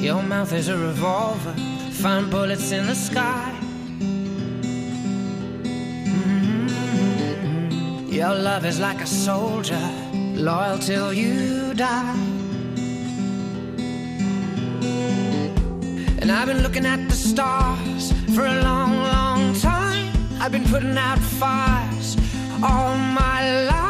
Your mouth is a revolver, find bullets in the sky. Mm-hmm. Your love is like a soldier, loyal till you die. And I've been looking at the stars for a long, long time. I've been putting out fires all my life.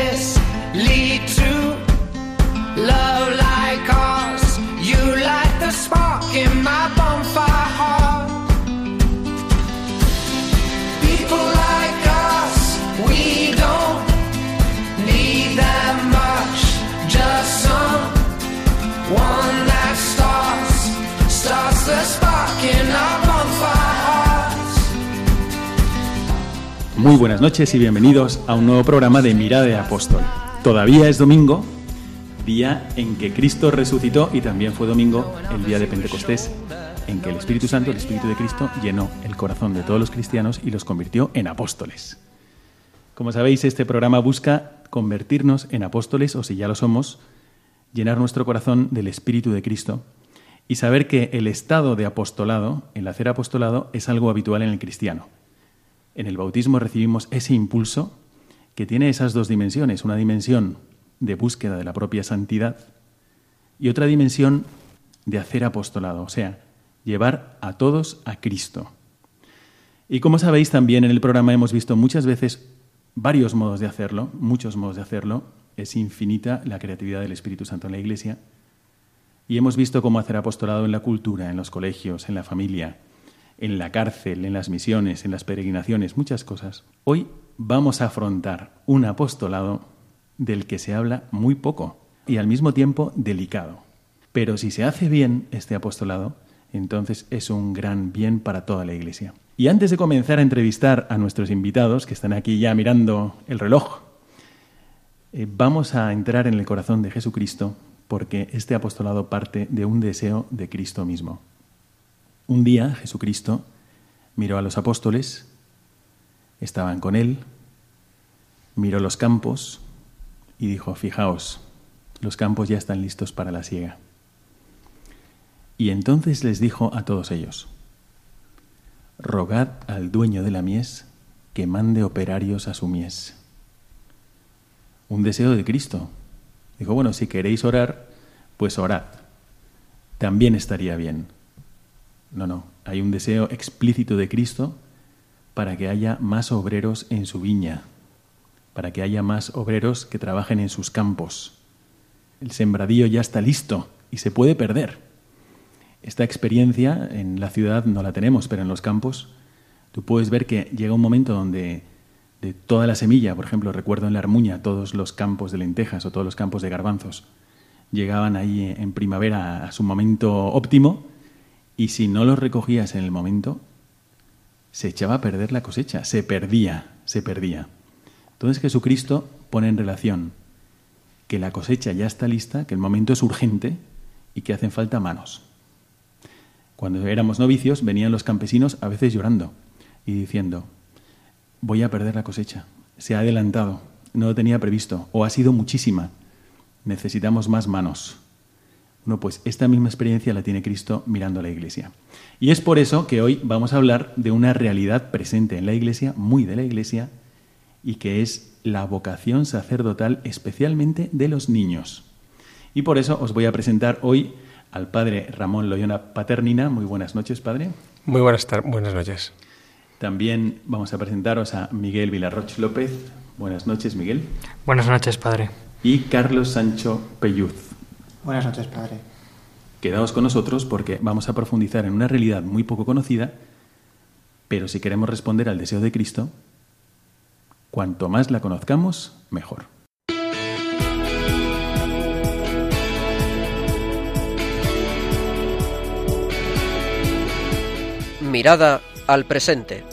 Muy buenas noches y bienvenidos a un nuevo programa de Mirada de Apóstol. Todavía es domingo, día en que Cristo resucitó y también fue domingo el día de Pentecostés, en que el Espíritu Santo, el Espíritu de Cristo, llenó el corazón de todos los cristianos y los convirtió en apóstoles. Como sabéis, este programa busca convertirnos en apóstoles, o si ya lo somos, llenar nuestro corazón del Espíritu de Cristo y saber que el estado de apostolado, el hacer apostolado, es algo habitual en el cristiano. En el bautismo recibimos ese impulso que tiene esas dos dimensiones, una dimensión de búsqueda de la propia santidad y otra dimensión de hacer apostolado, o sea, llevar a todos a Cristo. Y como sabéis, también en el programa hemos visto muchas veces varios modos de hacerlo, muchos modos de hacerlo. Es infinita la creatividad del Espíritu Santo en la Iglesia. Y hemos visto cómo hacer apostolado en la cultura, en los colegios, en la familia, en la cárcel, en las misiones, en las peregrinaciones, muchas cosas. Hoy vamos a afrontar un apostolado del que se habla muy poco y al mismo tiempo delicado. Pero si se hace bien este apostolado, entonces es un gran bien para toda la Iglesia. Y antes de comenzar a entrevistar a nuestros invitados, que están aquí ya mirando el reloj, eh, vamos a entrar en el corazón de Jesucristo porque este apostolado parte de un deseo de Cristo mismo. Un día Jesucristo miró a los apóstoles, estaban con él, miró los campos y dijo, fijaos, los campos ya están listos para la siega. Y entonces les dijo a todos ellos, rogad al dueño de la mies que mande operarios a su mies. Un deseo de Cristo. Dijo, bueno, si queréis orar, pues orad. También estaría bien. No, no, hay un deseo explícito de Cristo para que haya más obreros en su viña, para que haya más obreros que trabajen en sus campos. El sembradío ya está listo y se puede perder. Esta experiencia en la ciudad no la tenemos, pero en los campos tú puedes ver que llega un momento donde de toda la semilla, por ejemplo, recuerdo en la Armuña todos los campos de lentejas o todos los campos de garbanzos, llegaban ahí en primavera a su momento óptimo y si no los recogías en el momento, se echaba a perder la cosecha, se perdía, se perdía. Entonces Jesucristo pone en relación que la cosecha ya está lista, que el momento es urgente y que hacen falta manos. Cuando éramos novicios venían los campesinos a veces llorando y diciendo, voy a perder la cosecha, se ha adelantado, no lo tenía previsto o ha sido muchísima, necesitamos más manos. No, pues esta misma experiencia la tiene Cristo mirando a la Iglesia. Y es por eso que hoy vamos a hablar de una realidad presente en la Iglesia, muy de la Iglesia, y que es la vocación sacerdotal especialmente de los niños. Y por eso os voy a presentar hoy al padre Ramón Loyona Paternina. Muy buenas noches, padre. Muy buenas, buenas noches. También vamos a presentaros a Miguel Vilarroch López. Buenas noches, Miguel. Buenas noches, padre. Y Carlos Sancho Pelluz. Buenas noches, padre. Quedaos con nosotros porque vamos a profundizar en una realidad muy poco conocida, pero si queremos responder al deseo de Cristo, cuanto más la conozcamos, mejor. Mirada al presente.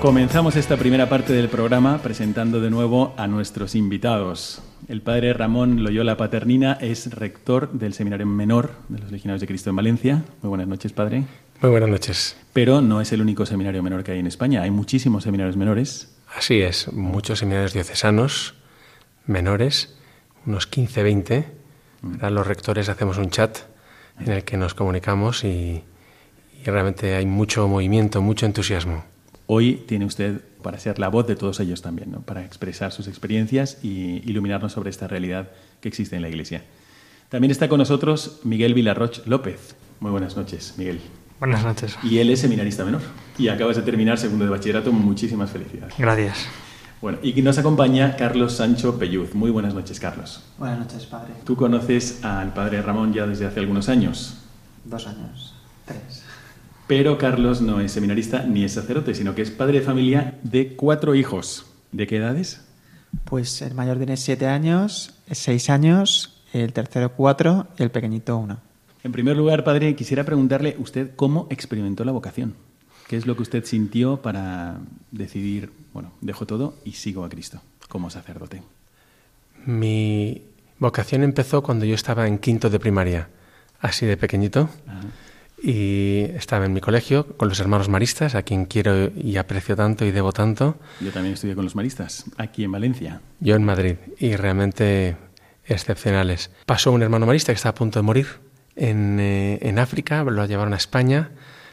Comenzamos esta primera parte del programa presentando de nuevo a nuestros invitados. El padre Ramón Loyola Paternina es rector del Seminario Menor de los Legionarios de Cristo en Valencia. Muy buenas noches, padre. Muy buenas noches. Pero no es el único seminario menor que hay en España. Hay muchísimos seminarios menores. Así es, muchos seminarios diocesanos menores, unos 15, 20. Ahora los rectores hacemos un chat en el que nos comunicamos y, y realmente hay mucho movimiento, mucho entusiasmo. Hoy tiene usted para ser la voz de todos ellos también, ¿no? para expresar sus experiencias y iluminarnos sobre esta realidad que existe en la Iglesia. También está con nosotros Miguel Vilarroch López. Muy buenas noches, Miguel. Buenas noches. Y él es seminarista menor. Y acabas de terminar segundo de bachillerato. Muchísimas felicidades. Gracias. Bueno, y nos acompaña Carlos Sancho Pelluz. Muy buenas noches, Carlos. Buenas noches, padre. Tú conoces al padre Ramón ya desde hace algunos años. Dos años. Tres. Pero Carlos no es seminarista ni es sacerdote, sino que es padre de familia de cuatro hijos. ¿De qué edades? Pues el mayor tiene siete años, seis años, el tercero cuatro y el pequeñito uno. En primer lugar, padre, quisiera preguntarle usted cómo experimentó la vocación. ¿Qué es lo que usted sintió para decidir, bueno, dejo todo y sigo a Cristo como sacerdote? Mi vocación empezó cuando yo estaba en quinto de primaria, así de pequeñito. Ajá. Y estaba en mi colegio con los hermanos maristas, a quien quiero y aprecio tanto y debo tanto. Yo también estudié con los maristas, aquí en Valencia. Yo en Madrid, y realmente excepcionales. Pasó un hermano marista que estaba a punto de morir en, eh, en África, lo llevaron a España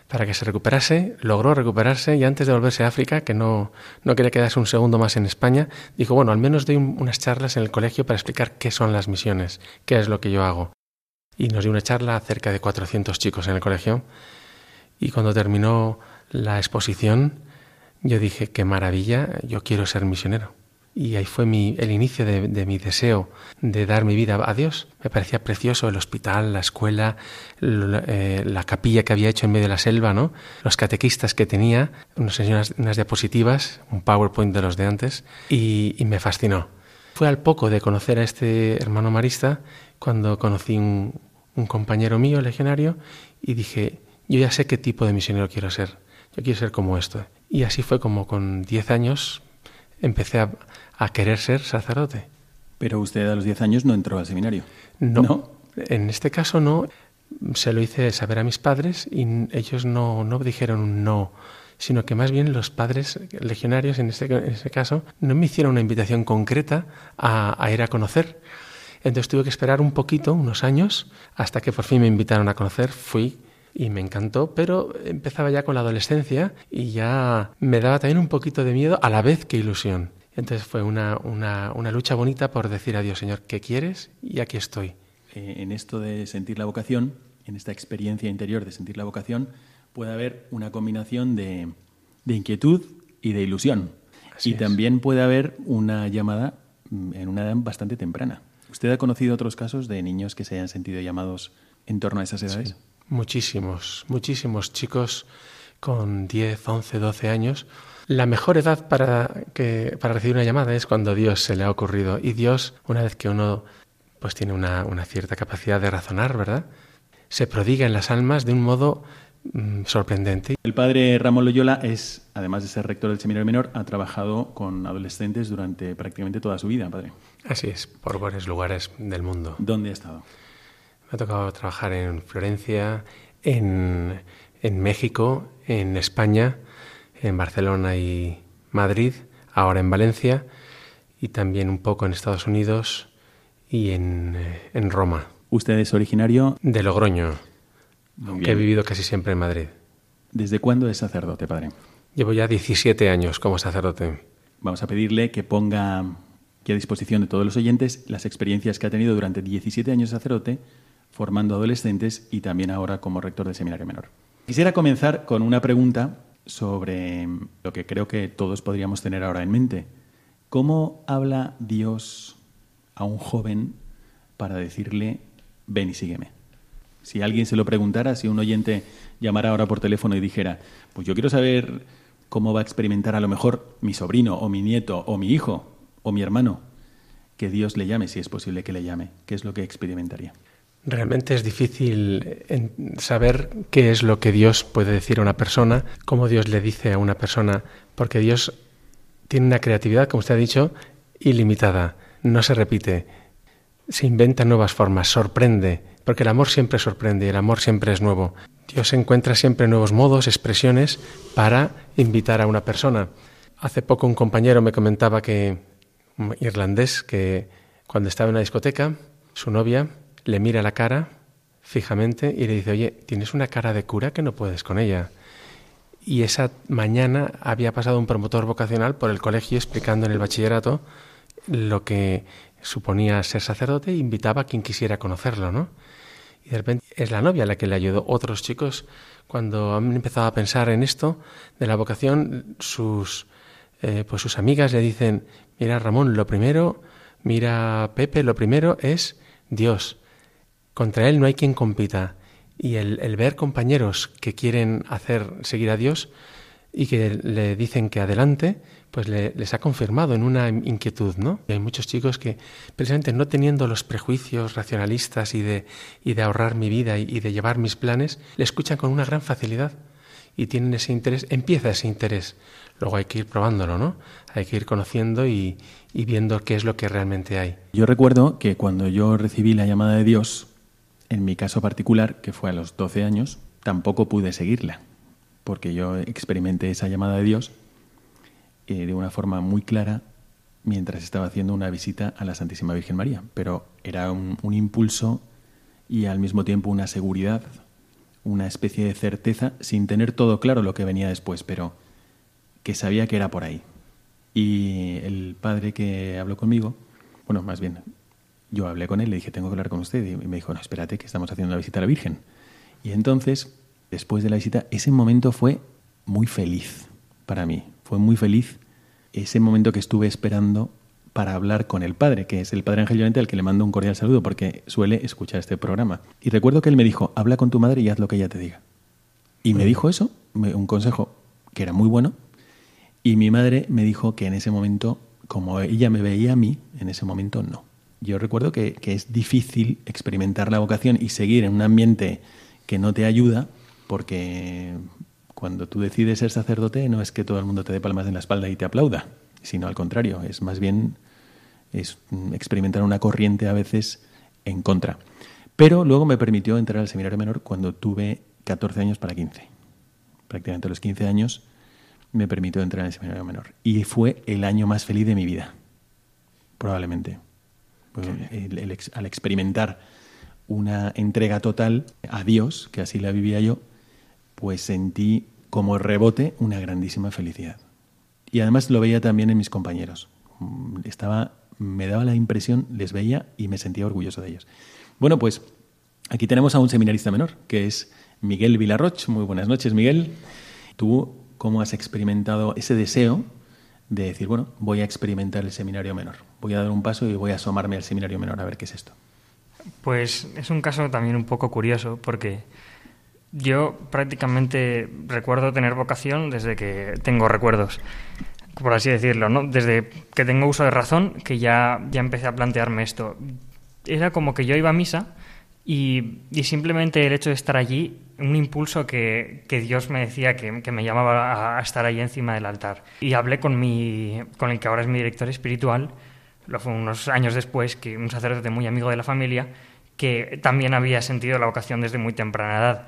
para que se recuperase, logró recuperarse y antes de volverse a África, que no, no quería quedarse un segundo más en España, dijo, bueno, al menos doy un- unas charlas en el colegio para explicar qué son las misiones, qué es lo que yo hago. Y nos dio una charla a cerca de 400 chicos en el colegio y cuando terminó la exposición yo dije, qué maravilla, yo quiero ser misionero. Y ahí fue mi, el inicio de, de mi deseo de dar mi vida a Dios. Me parecía precioso el hospital, la escuela, l- eh, la capilla que había hecho en medio de la selva, ¿no? Los catequistas que tenía, unas, unas diapositivas, un PowerPoint de los de antes, y, y me fascinó. Fue al poco de conocer a este hermano marista cuando conocí un, un compañero mío, legionario, y dije, yo ya sé qué tipo de misionero quiero ser. Yo quiero ser como esto. Y así fue como con 10 años empecé a, a querer ser sacerdote. Pero usted a los 10 años no entró al seminario. No, ¿No? En este caso no. Se lo hice saber a mis padres y ellos no, no dijeron un no, sino que más bien los padres legionarios, en este, en este caso, no me hicieron una invitación concreta a, a ir a conocer. Entonces tuve que esperar un poquito, unos años, hasta que por fin me invitaron a conocer. Fui y me encantó, pero empezaba ya con la adolescencia y ya me daba también un poquito de miedo a la vez que ilusión. Entonces fue una, una, una lucha bonita por decir a Dios, Señor, ¿qué quieres? Y aquí estoy. Eh, en esto de sentir la vocación, en esta experiencia interior de sentir la vocación, puede haber una combinación de, de inquietud y de ilusión. Así y es. también puede haber una llamada mm, en una edad bastante temprana. ¿Usted ha conocido otros casos de niños que se hayan sentido llamados en torno a esas edades? Muchísimos, muchísimos chicos con 10, 11, 12 años. La mejor edad para, que, para recibir una llamada es cuando Dios se le ha ocurrido. Y Dios, una vez que uno pues tiene una, una cierta capacidad de razonar, ¿verdad? Se prodiga en las almas de un modo mm, sorprendente. El padre Ramón Loyola es, además de ser rector del seminario menor, ha trabajado con adolescentes durante prácticamente toda su vida, padre. Así es, por varios lugares del mundo. ¿Dónde ha estado? Me ha tocado trabajar en Florencia, en, en México, en España, en Barcelona y Madrid, ahora en Valencia y también un poco en Estados Unidos y en, eh, en Roma. Usted es originario. De Logroño, He vivido casi siempre en Madrid. ¿Desde cuándo es sacerdote, padre? Llevo ya 17 años como sacerdote. Vamos a pedirle que ponga aquí a disposición de todos los oyentes las experiencias que ha tenido durante 17 años de sacerdote, formando adolescentes y también ahora como rector del seminario menor. Quisiera comenzar con una pregunta sobre lo que creo que todos podríamos tener ahora en mente. ¿Cómo habla Dios a un joven para decirle, ven y sígueme? Si alguien se lo preguntara, si un oyente llamara ahora por teléfono y dijera, pues yo quiero saber cómo va a experimentar a lo mejor mi sobrino o mi nieto o mi hijo o mi hermano, que Dios le llame, si es posible que le llame, ¿qué es lo que experimentaría? Realmente es difícil saber qué es lo que Dios puede decir a una persona, cómo Dios le dice a una persona, porque Dios tiene una creatividad, como usted ha dicho, ilimitada, no se repite, se inventa nuevas formas, sorprende, porque el amor siempre sorprende, el amor siempre es nuevo. Dios encuentra siempre nuevos modos, expresiones para invitar a una persona. Hace poco un compañero me comentaba que, un irlandés, que cuando estaba en una discoteca, su novia le mira la cara fijamente y le dice, oye, tienes una cara de cura que no puedes con ella. Y esa mañana había pasado un promotor vocacional por el colegio explicando en el bachillerato lo que suponía ser sacerdote e invitaba a quien quisiera conocerlo, ¿no? Y de repente es la novia la que le ayudó. Otros chicos, cuando han empezado a pensar en esto de la vocación, sus, eh, pues sus amigas le dicen, mira Ramón, lo primero, mira Pepe, lo primero es Dios. Contra él no hay quien compita. Y el, el ver compañeros que quieren hacer seguir a Dios y que le dicen que adelante, pues les ha confirmado en una inquietud, ¿no? Y hay muchos chicos que, precisamente no teniendo los prejuicios racionalistas y de, y de ahorrar mi vida y, de llevar mis planes, le escuchan con una gran facilidad y tienen ese interés, empieza ese interés. Luego hay que ir probándolo, ¿no? Hay que ir conociendo y, y viendo qué es lo que realmente hay. Yo recuerdo que cuando yo recibí la llamada de Dios, en mi caso particular, que fue a los 12 años, tampoco pude seguirla, porque yo experimenté esa llamada de Dios eh, de una forma muy clara mientras estaba haciendo una visita a la Santísima Virgen María. Pero era un, impulso y al mismo tiempo una seguridad, una especie de certeza, sin tener todo claro lo que venía después, pero que sabía que era por ahí. Y el padre que habló conmigo, bueno, más bien, yo hablé con él, le dije, tengo que hablar con usted, y me dijo, no, espérate, que estamos haciendo una visita a la Virgen. Y entonces, después de la visita, ese momento fue muy feliz para mí, fue muy feliz ese momento que estuve esperando para hablar con el padre, que es el padre Ángel Llorente al que le mando un cordial saludo porque suele escuchar este programa. Y recuerdo que él me dijo, habla con tu madre y haz lo que ella te diga. Y me dijo eso, un consejo que era muy bueno, y mi madre me dijo que en ese momento, como ella me veía a mí, en ese momento no. Yo recuerdo que, que es difícil experimentar la vocación y seguir en un ambiente que no te ayuda, porque cuando tú decides ser sacerdote no es que todo el mundo te dé palmas en la espalda y te aplauda, sino al contrario, es más bien es experimentar una corriente a veces en contra. Pero luego me permitió entrar al seminario menor cuando tuve 14 años para 15. Prácticamente a los 15 años me permitió entrar en el seminario menor. Y fue el año más feliz de mi vida, probablemente. Pues al experimentar una entrega total a Dios, que así la vivía yo, pues sentí como rebote una grandísima felicidad. Y además lo veía también en mis compañeros. Mm, estaba, me daba la impresión, les veía y me sentía orgulloso de ellos. Bueno, pues aquí tenemos a un seminarista menor, que es Miguel Vilarroch. Muy buenas noches, Miguel. ¿Tú cómo has experimentado ese deseo de decir, bueno, voy a experimentar el seminario menor? Voy a dar un paso y voy a asomarme al seminario menor a ver qué es esto. Pues es un caso también un poco curioso porque yo prácticamente recuerdo tener vocación desde que tengo recuerdos, por así decirlo, ¿no? Desde que tengo uso de razón, que ya, ya empecé a plantearme esto. Era como que yo iba a misa y, simplemente el hecho de estar allí, un impulso que, Dios me decía que, me llamaba a, estar allí encima del altar. Y hablé con, mi, con el que ahora es mi director espiritual, lo fue unos años después, que un sacerdote muy amigo de la familia, que también había sentido la vocación desde muy temprana edad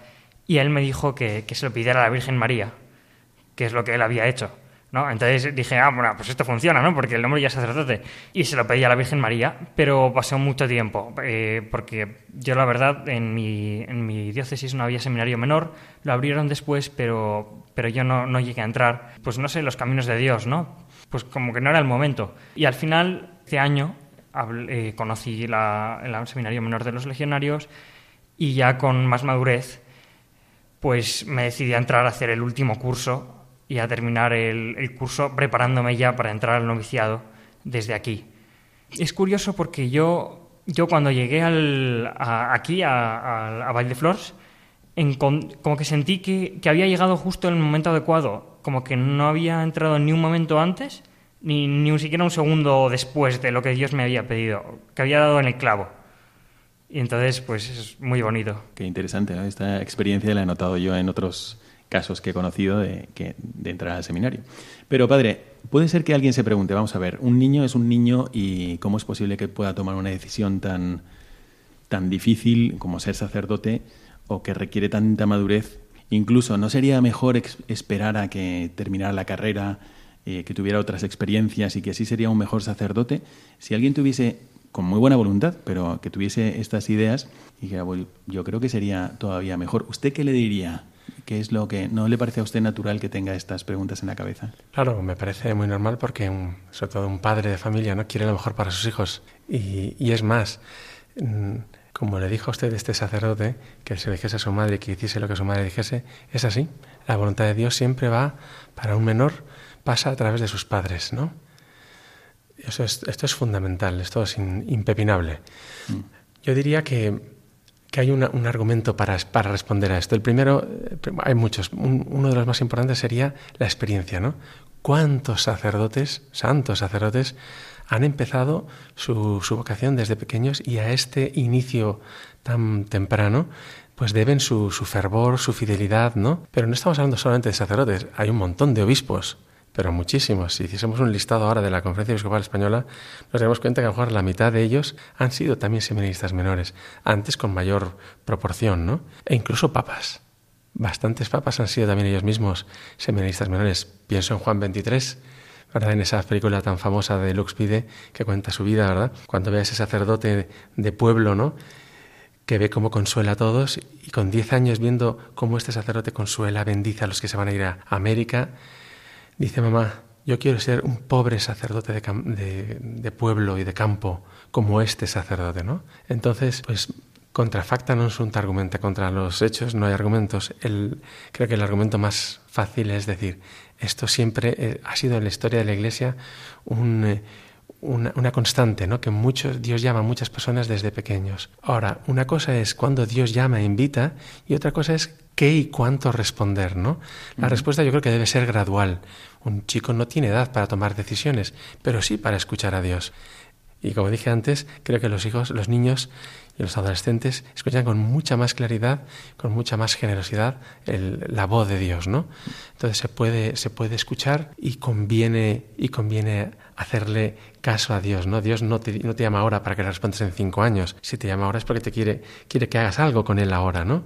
y él me dijo que, se lo pidiera a la Virgen María, que es lo que él había hecho. ¿no? Entonces dije, ah, bueno, pues esto funciona, ¿no? Porque el hombre ya es sacerdote. Y se lo pedí a la Virgen María, pero pasó mucho tiempo, eh, porque yo la verdad en mi, en mi diócesis no había seminario menor, lo abrieron después, pero, pero yo no, no llegué a entrar. Pues no sé, los caminos de Dios, ¿no? Pues como que no era el momento. Y al final, este año, eh, conocí la, el seminario menor de los legionarios y ya con más madurez pues me decidí a entrar a hacer el último curso y a terminar el, curso preparándome ya para entrar al noviciado desde aquí. Es curioso porque yo, yo cuando llegué al, aquí, a, a, Valdeflors, como que sentí que, había llegado justo en el momento adecuado, como que no había entrado ni un momento antes, ni, ni siquiera un segundo después de lo que Dios me había pedido, que había dado en el clavo. Y entonces, pues es muy bonito. Qué interesante, ¿no? Esta experiencia la he notado yo en otros casos que he conocido de, que, de entrar al seminario. Pero, padre, puede ser que alguien se pregunte, vamos a ver, un niño es un niño y cómo es posible que pueda tomar una decisión tan, tan difícil como ser sacerdote o que requiere tanta madurez. Incluso, ¿no sería mejor esperar a que terminara la carrera, eh, que tuviera otras experiencias y que así sería un mejor sacerdote? Si alguien tuviese con muy buena voluntad, pero que tuviese estas ideas y que yo creo que sería todavía mejor. ¿Usted qué le diría? ¿Qué es lo que no le parece a usted natural que tenga estas preguntas en la cabeza? Claro, me parece muy normal porque sobre todo un padre de familia no quiere lo mejor para sus hijos y, es más. Mm, como le dijo a usted este sacerdote, que se dijese a su madre y que hiciese lo que su madre dijese, es así. La voluntad de Dios siempre va para un menor, pasa a través de sus padres, ¿no? Eso es, esto es fundamental, esto es impepinable. Mm. Yo diría que, que hay un argumento para, para, responder a esto. El primero, eh, hay muchos. uno de los más importantes sería la experiencia, ¿no? ¿Cuántos sacerdotes, santos sacerdotes, han empezado su, su vocación desde pequeños y a este inicio tan temprano pues deben su, su fervor, su fidelidad, ¿no? Pero no estamos hablando solamente de sacerdotes, hay un montón de obispos pero muchísimos. Si hiciésemos un listado ahora de la Conferencia Episcopal Española, nos daremos cuenta que a lo mejor la mitad de ellos han sido también seminaristas menores, antes con mayor proporción, ¿no? E incluso papas. Bastantes papas han sido también ellos mismos seminaristas menores. Pienso en Juan 23, ¿verdad? En esa película tan famosa de Lux Pide que cuenta su vida, ¿verdad? Cuando ve a ese sacerdote de pueblo, ¿no? que ve cómo consuela a todos y con 10 años viendo cómo este sacerdote consuela, bendice a los que se van a ir a América, Dice mamá, yo quiero ser un pobre sacerdote de, pueblo y de campo como este sacerdote, ¿no? Entonces, pues contra facta non sunt argumenta, contra los hechos no hay argumentos. El, creo que el argumento más fácil es decir, esto siempre eh, ha sido en la historia de la Iglesia un, eh, una, una, constante, ¿no? Que muchos, Dios llama a muchas personas desde pequeños. Ahora, una cosa es cuando Dios llama e invita y otra cosa es qué y cuánto responder, ¿no? La respuesta yo creo que debe ser gradual. Un chico no tiene edad para tomar decisiones, pero sí para escuchar a Dios. Y como dije antes, creo que los hijos, los niños y los adolescentes escuchan con mucha más claridad, con mucha más generosidad la voz de Dios, ¿no? Entonces se puede, se puede escuchar y conviene, y conviene hacerle caso a Dios, ¿no? Dios no te, no te llama ahora para que le respondas en cinco años. Si te llama ahora es porque te quiere, quiere que hagas algo con él ahora, ¿no?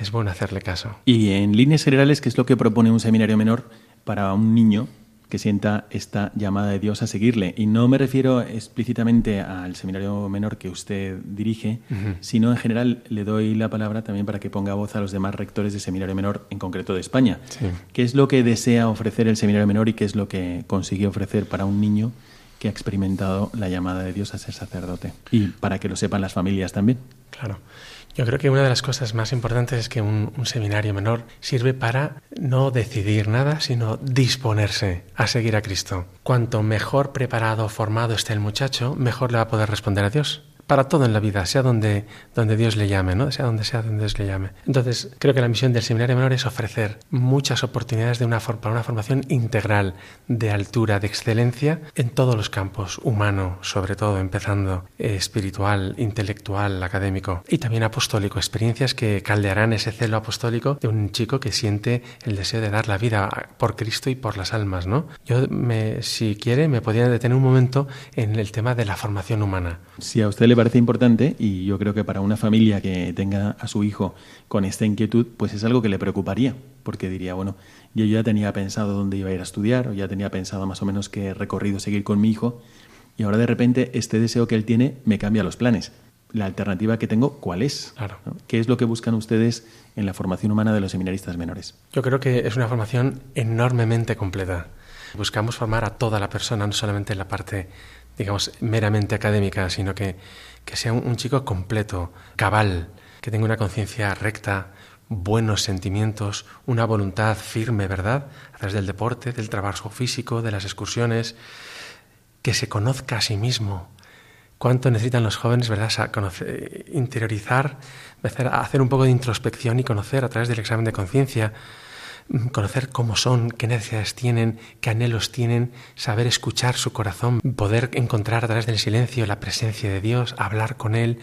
Es bueno hacerle caso. Y en líneas generales, ¿qué es lo que propone un seminario menor para un niño que sienta esta llamada de Dios a seguirle. Y no me refiero explícitamente al seminario menor que usted dirige, sino en general le doy la palabra también para que ponga voz a los demás rectores de seminario menor, en concreto de España. ¿Qué es lo que desea ofrecer el seminario menor y qué es lo que consigue ofrecer para un niño que ha experimentado la llamada de Dios a ser sacerdote? Y para que lo sepan las familias también. Claro. Yo creo que una de las cosas más importantes es que un, seminario menor sirve para no decidir nada, sino disponerse a seguir a Cristo. Cuanto mejor preparado formado esté el muchacho, mejor le va a poder responder a Dios para todo en la vida, sea donde, donde Dios le llame, ¿no? sea donde sea donde Dios le llame. Entonces, creo que la misión del seminario menor es ofrecer muchas oportunidades de una, para una formación integral, de altura, de excelencia, en todos los campos, humano, sobre todo, empezando eh, espiritual, intelectual, académico, y también apostólico, experiencias que caldearán ese celo apostólico de un chico que siente el deseo de dar la vida por Cristo y por las almas, ¿no? Yo, me, si quiere, me podría detener un momento en el tema de la formación humana. Si a usted le parece importante y yo creo que para una familia que tenga a su hijo con esta inquietud, pues es algo que le preocuparía, porque diría, bueno, yo ya tenía pensado dónde iba a ir a estudiar, o ya tenía pensado más o menos qué recorrido seguir con mi hijo, y ahora de repente este deseo que él tiene me cambia los planes. La alternativa que tengo, ¿cuál es? ¿Qué es lo que buscan ustedes en la formación humana de los seminaristas menores? Yo creo que es una formación enormemente completa. Buscamos formar a toda la persona, no solamente en la parte digamos, meramente académica, sino que, que sea un, chico completo, cabal, que tenga una conciencia recta, buenos sentimientos, una voluntad firme, ¿verdad? A través del deporte, del trabajo físico, de las excursiones, que se conozca a sí mismo. ¿Cuánto necesitan los jóvenes, verdad? conocer, interiorizar, hacer un poco de introspección y conocer a través del examen de conciencia conocer cómo son, qué necesidades tienen, qué anhelos tienen, saber escuchar su corazón, poder encontrar a través del silencio la presencia de Dios, hablar con Él,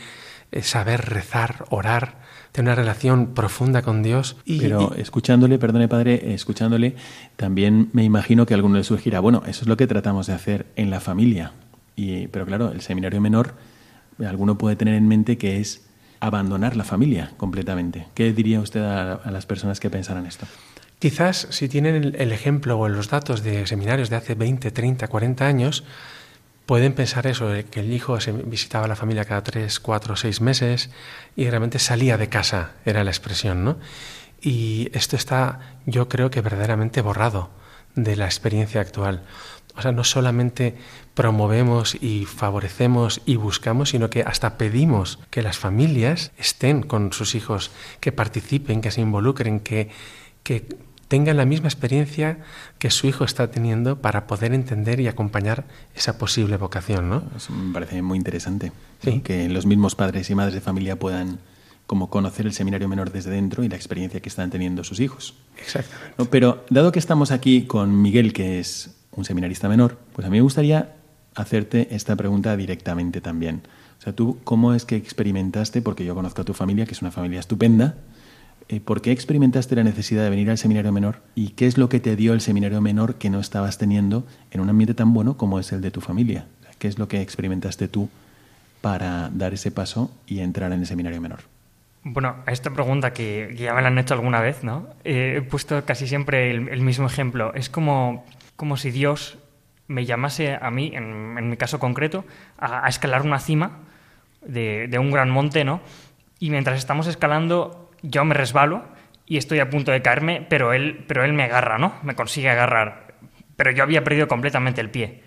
eh, saber rezar, orar, tener una relación profunda con Dios. Y, Pero escuchándole, perdone padre, escuchándole, también me imagino que alguno le surgirá, bueno, eso es lo que tratamos de hacer en la familia. Y, pero claro, el seminario menor, alguno puede tener en mente que es abandonar la familia completamente. ¿Qué diría usted a, las personas que pensaran esto? Quizás si tienen el, ejemplo o los datos de seminarios de hace 20, 30, 40 años, pueden pensar eso, que el hijo visitaba a la familia cada tres, cuatro, seis meses y realmente salía de casa, era la expresión, ¿no? Y esto está, yo creo que verdaderamente borrado de la experiencia actual. O sea, no solamente promovemos y favorecemos y buscamos, sino que hasta pedimos que las familias estén con sus hijos, que participen, que se involucren, que tengan la misma experiencia que su hijo está teniendo para poder entender y acompañar esa posible vocación, ¿no? Eso me parece muy interesante. Que los mismos padres y madres de familia puedan como conocer el seminario menor desde dentro y la experiencia que están teniendo sus hijos. Exactamente. Pero dado que estamos aquí con Miguel, que es un seminarista menor, pues a mí me gustaría hacerte esta pregunta directamente también. O sea, tú, ¿cómo es que experimentaste? Porque yo conozco a tu familia, que es una familia estupenda, ¿por qué experimentaste la necesidad de venir al seminario menor y qué es lo que te dio el seminario menor que no estabas teniendo en un ambiente tan bueno como es el de tu familia? ¿Qué es lo que experimentaste tú para dar ese paso y entrar en el seminario menor? Bueno, a esta pregunta que, ya me la han hecho alguna vez, ¿no? Eh, he puesto casi siempre el, mismo ejemplo. Es como, como si Dios me llamase a mí, en, mi caso concreto, a, escalar una cima de, de, un gran monte, ¿no? Y mientras estamos escalando, yo me resbalo y estoy a punto de caerme, pero él, pero él me agarra, ¿no? Me consigue agarrar. Pero yo había perdido completamente el pie.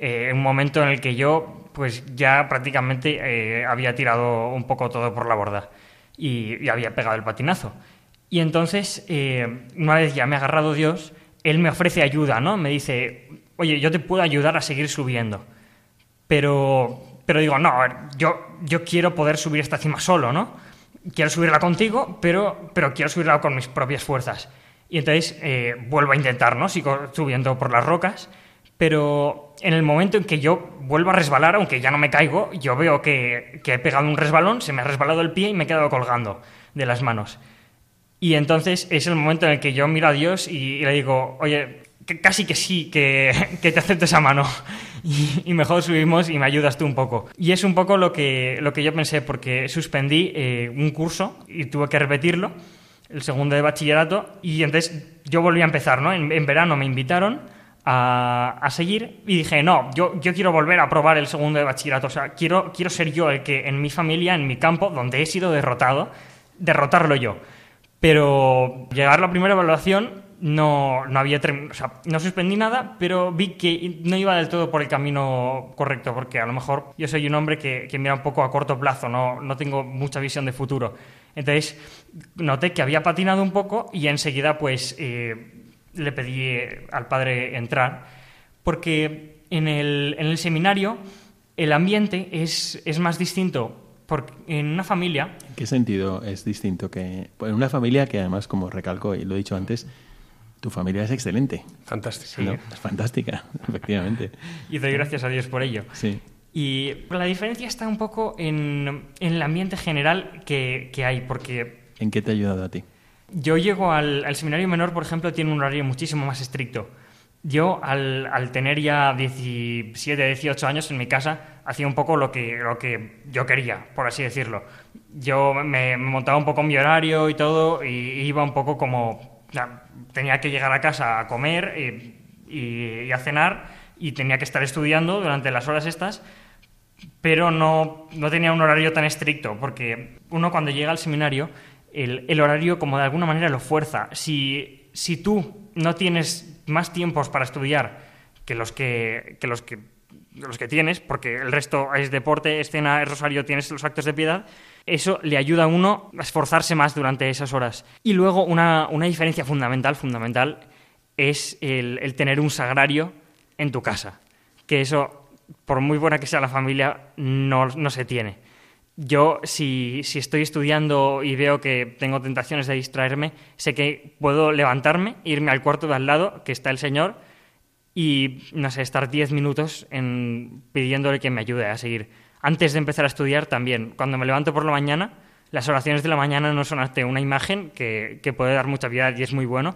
Eh, un momento en el que yo, pues ya prácticamente eh, había tirado un poco todo por la borda y, había pegado el patinazo. Y entonces, eh, una vez ya me ha agarrado Dios, él me ofrece ayuda, ¿no? Me dice, oye, yo te puedo ayudar a seguir subiendo. Pero, pero digo, no, yo, yo quiero poder subir esta cima solo, ¿no? Quiero subirla contigo, pero, pero quiero subirla con mis propias fuerzas. Y entonces eh, vuelvo a intentar, ¿no? Sigo subiendo por las rocas, pero en el momento en que yo vuelvo a resbalar, aunque ya no me caigo, yo veo que, he pegado un resbalón, se me ha resbalado el pie y me he quedado colgando de las manos. Y entonces es el momento en el que yo miro a Dios y, le digo, oye, casi que sí, que, que te acepto esa mano y, mejor subimos y me ayudas tú un poco. Y es un poco lo que, lo que yo pensé, porque suspendí eh, un curso y tuve que repetirlo, el segundo de bachillerato, y entonces yo volví a empezar, ¿no? En, verano me invitaron a, a, seguir y dije, no, yo, yo quiero volver a probar el segundo de bachillerato, o sea, quiero, quiero ser yo el que en mi familia, en mi campo, donde he sido derrotado, derrotarlo yo. Pero llegar a la primera evaluación no, no había no suspendí nada, pero vi que no iba del todo por el camino correcto, porque a lo mejor yo soy un hombre que, mira un poco a corto plazo, no, no tengo mucha visión de futuro. Entonces noté que había patinado un poco y enseguida pues eh, le pedí al padre entrar, porque en el, en el seminario el ambiente es, es más distinto porque en una familia... ¿En qué sentido es distinto que en una familia que además, como recalco y lo he dicho antes, tu familia es excelente. Fantástica. Es fantástica, efectivamente. y doy gracias a Dios por ello. Sí. Y la diferencia está un poco en, el ambiente general que, hay, porque... ¿En qué te ha ayudado a ti? Yo llego al, seminario menor, por ejemplo, tiene un horario muchísimo más estricto. Yo, al, tener ya 17, 18 años en mi casa, hacía un poco lo que, lo que yo quería, por así decirlo. Yo me, montaba un poco mi horario y todo, y iba un poco como tenía que llegar a casa a comer eh, y, a cenar y tenía que estar estudiando durante las horas estas, pero no, no tenía un horario tan estricto, porque uno cuando llega al seminario, el, horario como de alguna manera lo fuerza. Si, si tú no tienes más tiempos para estudiar que los que, que los que los que tienes, porque el resto es deporte, escena, es rosario, tienes los actos de piedad, eso le ayuda a uno a esforzarse más durante esas horas. Y luego una, diferencia fundamental, fundamental, es el, tener un sagrario en tu casa. Que eso, por muy buena que sea la familia, no, se tiene. Yo, si, si, estoy estudiando y veo que tengo tentaciones de distraerme, sé que puedo levantarme, irme al cuarto de al lado, que está el Señor, y, no sé, estar diez minutos en, pidiéndole que me ayude a seguir Antes de empezar a estudiar también. Cuando me levanto por la mañana, las oraciones de la mañana no son ante una imagen que, que puede dar mucha vida y es muy bueno,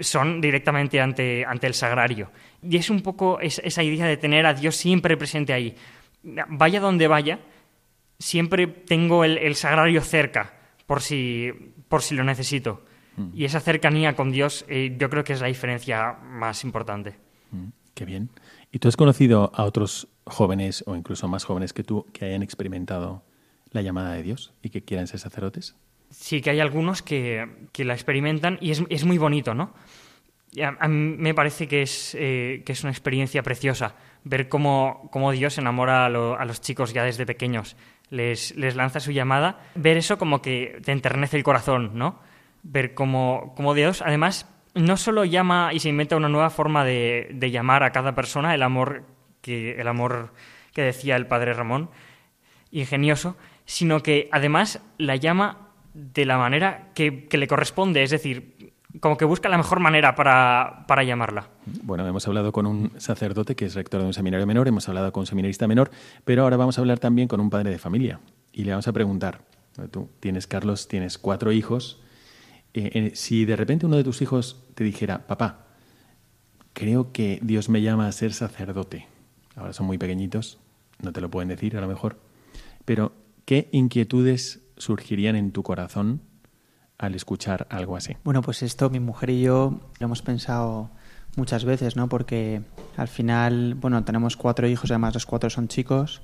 son directamente ante, ante el sagrario. Y es un poco esa idea de tener a Dios siempre presente ahí. Vaya donde vaya, siempre tengo el, sagrario cerca, por si, por si lo necesito. Mm. Y esa cercanía con Dios eh, yo creo que es la diferencia más importante. Mm, qué bien. ¿Y tú has conocido a otros jóvenes o incluso más jóvenes que tú que hayan experimentado la llamada de Dios y que quieran ser sacerdotes? Sí, que hay algunos que, la experimentan y es, muy bonito, ¿no? A, mí me parece que es, eh, que es una experiencia preciosa ver cómo, cómo Dios enamora a, los chicos ya desde pequeños, les, les, lanza su llamada, ver eso como que te enternece el corazón, ¿no? Ver cómo, cómo Dios, además, no solo llama y se inventa una nueva forma de, de llamar a cada persona, el amor que, el amor que decía el padre Ramón, ingenioso, sino que además la llama de la manera que, le corresponde, es decir, como que busca la mejor manera para, para, llamarla. Bueno, hemos hablado con un sacerdote que es rector de un seminario menor, hemos hablado con un seminarista menor, pero ahora vamos a hablar también con un padre de familia y le vamos a preguntar, tú tienes, Carlos, tienes cuatro hijos, eh, eh, si de repente uno de tus hijos te dijera, papá, creo que Dios me llama a ser sacerdote, ahora son muy pequeñitos, no te lo pueden decir a lo mejor, pero ¿qué inquietudes surgirían en tu corazón al escuchar algo así? Bueno, pues esto mi mujer y yo lo hemos pensado muchas veces, ¿no? Porque al final, bueno, tenemos cuatro hijos, además los cuatro son chicos,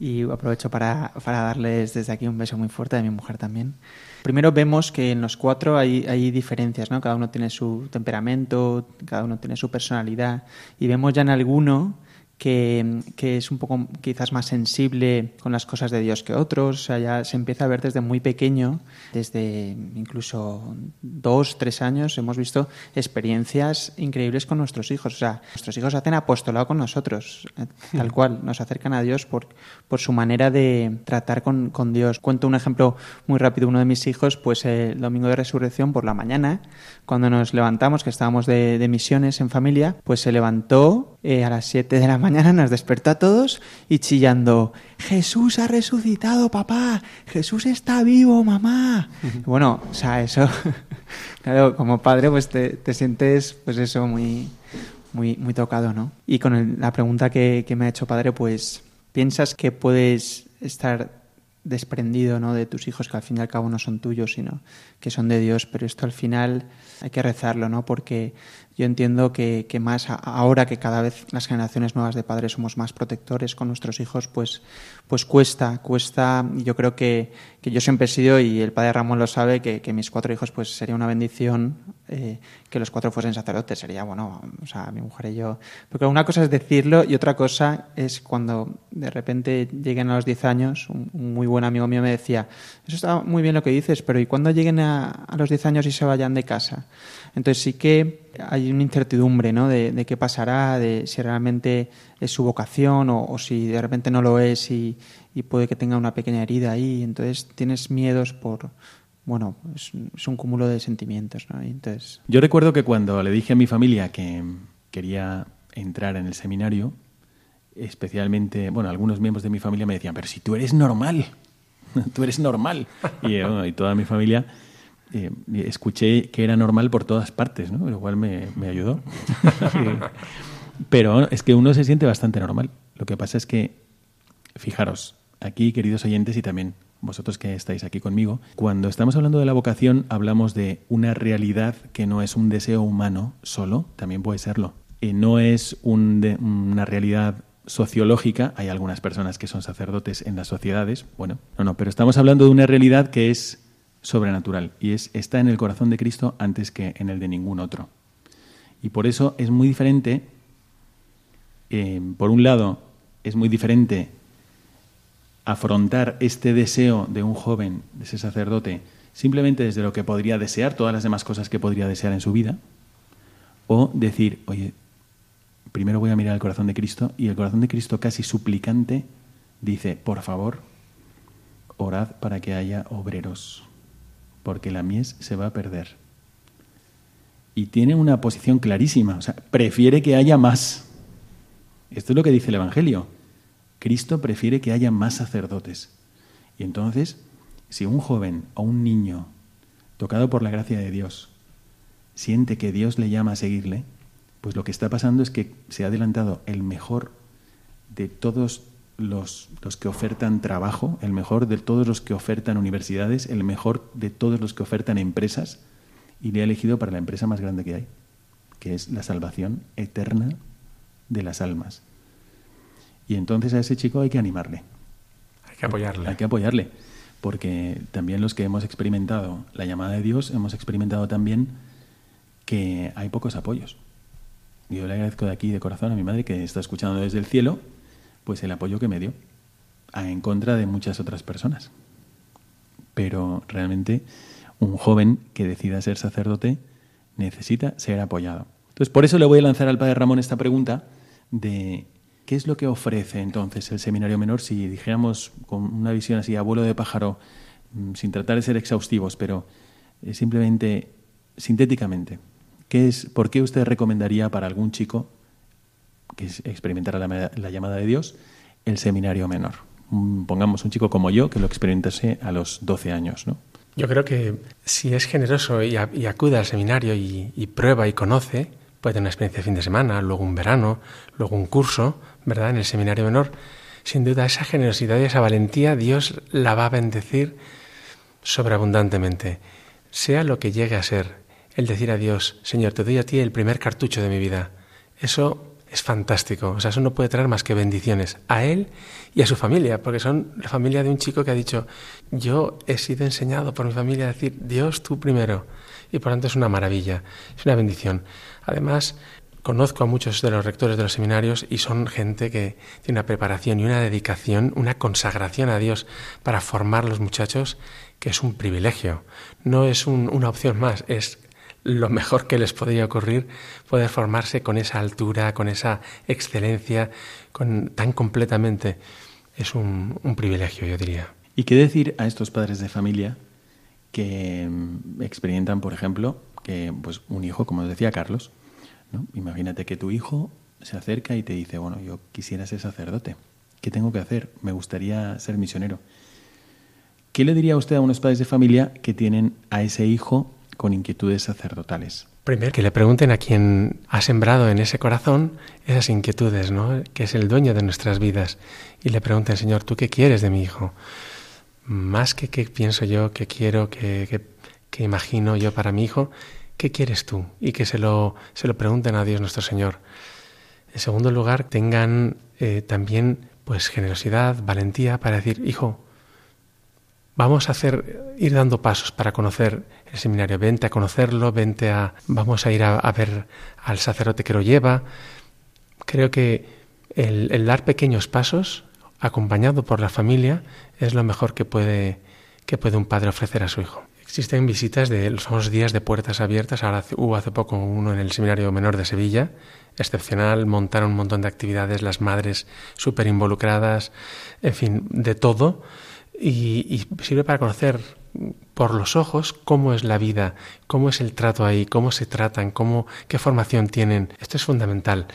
y aprovecho para, para darles desde aquí un beso muy fuerte a mi mujer también. Primero vemos que en los cuatro hay, hay diferencias, ¿no? Cada uno tiene su temperamento, cada uno tiene su personalidad, y vemos ya en alguno que, es un poco quizás más sensible con las cosas de Dios que otros. O sea, ya se empieza a ver desde muy pequeño, desde incluso dos, tres años, hemos visto experiencias increíbles con nuestros hijos. O sea, nuestros hijos hacen apostolado con nosotros, eh, tal cual, nos acercan a Dios por, por su manera de tratar con, con Dios. Cuento un ejemplo muy rápido. Uno de mis hijos, pues el domingo de resurrección por la mañana, cuando nos levantamos, que estábamos de, misiones en familia, pues se levantó eh, a las 7 de la mañana, nos despertó a todos y chillando, Jesús ha resucitado, papá, Jesús está vivo, mamá. bueno, o sea, eso, claro, como padre, pues te, sientes, pues eso, muy, muy, muy tocado, ¿no? Y con la pregunta que, que me ha hecho padre, pues, ¿piensas que puedes estar desprendido ¿no? de tus hijos que al fin y al cabo no son tuyos sino que son de Dios pero esto al final hay que rezarlo no porque yo entiendo que, que, más ahora que cada vez las generaciones nuevas de padres somos más protectores con nuestros hijos, pues, pues cuesta, cuesta. Yo creo que, que yo siempre he sido, y el padre Ramón lo sabe, que, que mis cuatro hijos, pues sería una bendición eh, que los cuatro fuesen sacerdotes. Sería, bueno, o sea, mi mujer y yo. Porque una cosa es decirlo y otra cosa es cuando de repente lleguen a los diez años, un, muy buen amigo mío me decía, eso está muy bien lo que dices, pero ¿y cuando lleguen a, a los diez años y se vayan de casa? Entonces sí que hay una incertidumbre ¿no? de, qué pasará, de si realmente es su vocación o, si de repente no lo es y, puede que tenga una pequeña herida ahí. Entonces tienes miedos por... Bueno, es, un cúmulo de sentimientos. ¿no? Entonces... Yo recuerdo que cuando le dije a mi familia que quería entrar en el seminario, especialmente, bueno, algunos miembros de mi familia me decían, pero si tú eres normal, tú eres normal. Y, y toda mi familia eh, escuché que era normal por todas partes, ¿no? lo cual me, ayudó. Pero es que uno se siente bastante normal. Lo que pasa es que, fijaros, aquí, queridos oyentes, y también vosotros que estáis aquí conmigo, cuando estamos hablando de la vocación, hablamos de una realidad que no es un deseo humano solo, también puede serlo. Y no es una realidad sociológica, hay algunas personas que son sacerdotes en las sociedades, bueno, no, no, pero estamos hablando de una realidad que es sobrenatural y es está en el corazón de Cristo antes que en el de ningún otro. Y por eso es muy diferente, eh, por un lado, es muy diferente afrontar este deseo de un joven, de ese sacerdote, simplemente desde lo que podría desear, todas las demás cosas que podría desear en su vida, o decir, oye, primero voy a mirar el corazón de Cristo, y el corazón de Cristo casi suplicante dice, por favor, orad para que haya obreros porque la mies se va a perder. Y tiene una posición clarísima, o sea, prefiere que haya más. Esto es lo que dice el Evangelio. Cristo prefiere que haya más sacerdotes. Y entonces, si un joven o un niño, tocado por la gracia de Dios, siente que Dios le llama a seguirle, pues lo que está pasando es que se ha adelantado el mejor de todos los, los, que ofertan trabajo, el mejor de todos los que ofertan universidades, el mejor de todos los que ofertan empresas, y le ha elegido para la empresa más grande que hay, que es la salvación eterna de las almas. Y entonces a ese chico hay que animarle. Hay que apoyarle. Hay que apoyarle, porque también los que hemos experimentado la llamada de Dios, hemos experimentado también que hay pocos apoyos. Yo le agradezco de aquí de corazón a mi madre que está escuchando desde el cielo, pues el apoyo que me dio, en contra de muchas otras personas. Pero realmente un joven que decida ser sacerdote necesita ser apoyado. Entonces, por eso le voy a lanzar al padre Ramón esta pregunta de qué es lo que ofrece entonces el seminario menor si dijéramos con una visión así, abuelo de pájaro, mm, sin tratar de ser exhaustivos, pero eh, simplemente sintéticamente, ¿qué es, ¿por qué usted recomendaría para algún chico que experimentara la, la llamada de Dios el seminario menor? Mm, pongamos un chico como yo que lo experimentase a los 12 años, ¿no? Yo creo que si es generoso y, acude al seminario y, prueba y conoce, puede tener una experiencia de fin de semana, luego un verano, luego un curso, ¿verdad? En el seminario menor, sin duda esa generosidad y esa valentía Dios la va a bendecir sobreabundantemente. Sea lo que llegue a ser, el decir a Dios, Señor, te doy a ti el primer cartucho de mi vida. Eso es fantástico. O sea, eso no puede traer más que bendiciones a él y a su familia, porque son la familia de un chico que ha dicho, yo he sido enseñado por mi familia a decir, Dios tú primero. Y por tanto es una maravilla, es una bendición. Además, conozco a muchos de los rectores de los seminarios y son gente que tiene una preparación y una dedicación, una consagración a Dios para formar a los muchachos, que es un privilegio. No es una opción más, es lo mejor que les podría ocurrir poder formarse con esa altura, con esa excelencia, con, tan completamente. Es un, privilegio, yo diría. ¿Y qué decir a estos padres de familia que mm, experimentan, por ejemplo, que pues un hijo, como decía Carlos, ¿no? imagínate que tu hijo se acerca y te dice, bueno, yo quisiera ser sacerdote, ¿qué tengo que hacer? Me gustaría ser misionero. ¿Qué le diría usted a unos padres de familia que tienen a ese hijo con inquietudes sacerdotales. Primero, que le pregunten a quien ha sembrado en ese corazón esas inquietudes, ¿no? que es el dueño de nuestras vidas, y le pregunten, Señor, ¿tú qué quieres de mi hijo? Más que qué pienso yo, qué quiero, qué, qué, imagino yo para mi hijo, ¿qué quieres tú? Y que se lo, se lo pregunten a Dios nuestro Señor. En segundo lugar, tengan eh, también pues generosidad, valentía para decir, hijo, vamos a hacer, ir dando pasos para conocer el seminario. Vente a conocerlo, vente a, vamos a ir a, ver al sacerdote que lo lleva. Creo que el, dar pequeños pasos, acompañado por la familia, es lo mejor que puede, que puede un padre ofrecer a su hijo. Existen visitas de los famosos días de puertas abiertas. Ahora hubo hace poco uno en el Seminario Menor de Sevilla, excepcional. Montaron un montón de actividades, las madres súper involucradas, en fin, de todo y, sirve para conocer por los ojos cómo es la vida, cómo es el trato ahí, cómo se tratan, cómo, qué formación tienen. Esto es fundamental.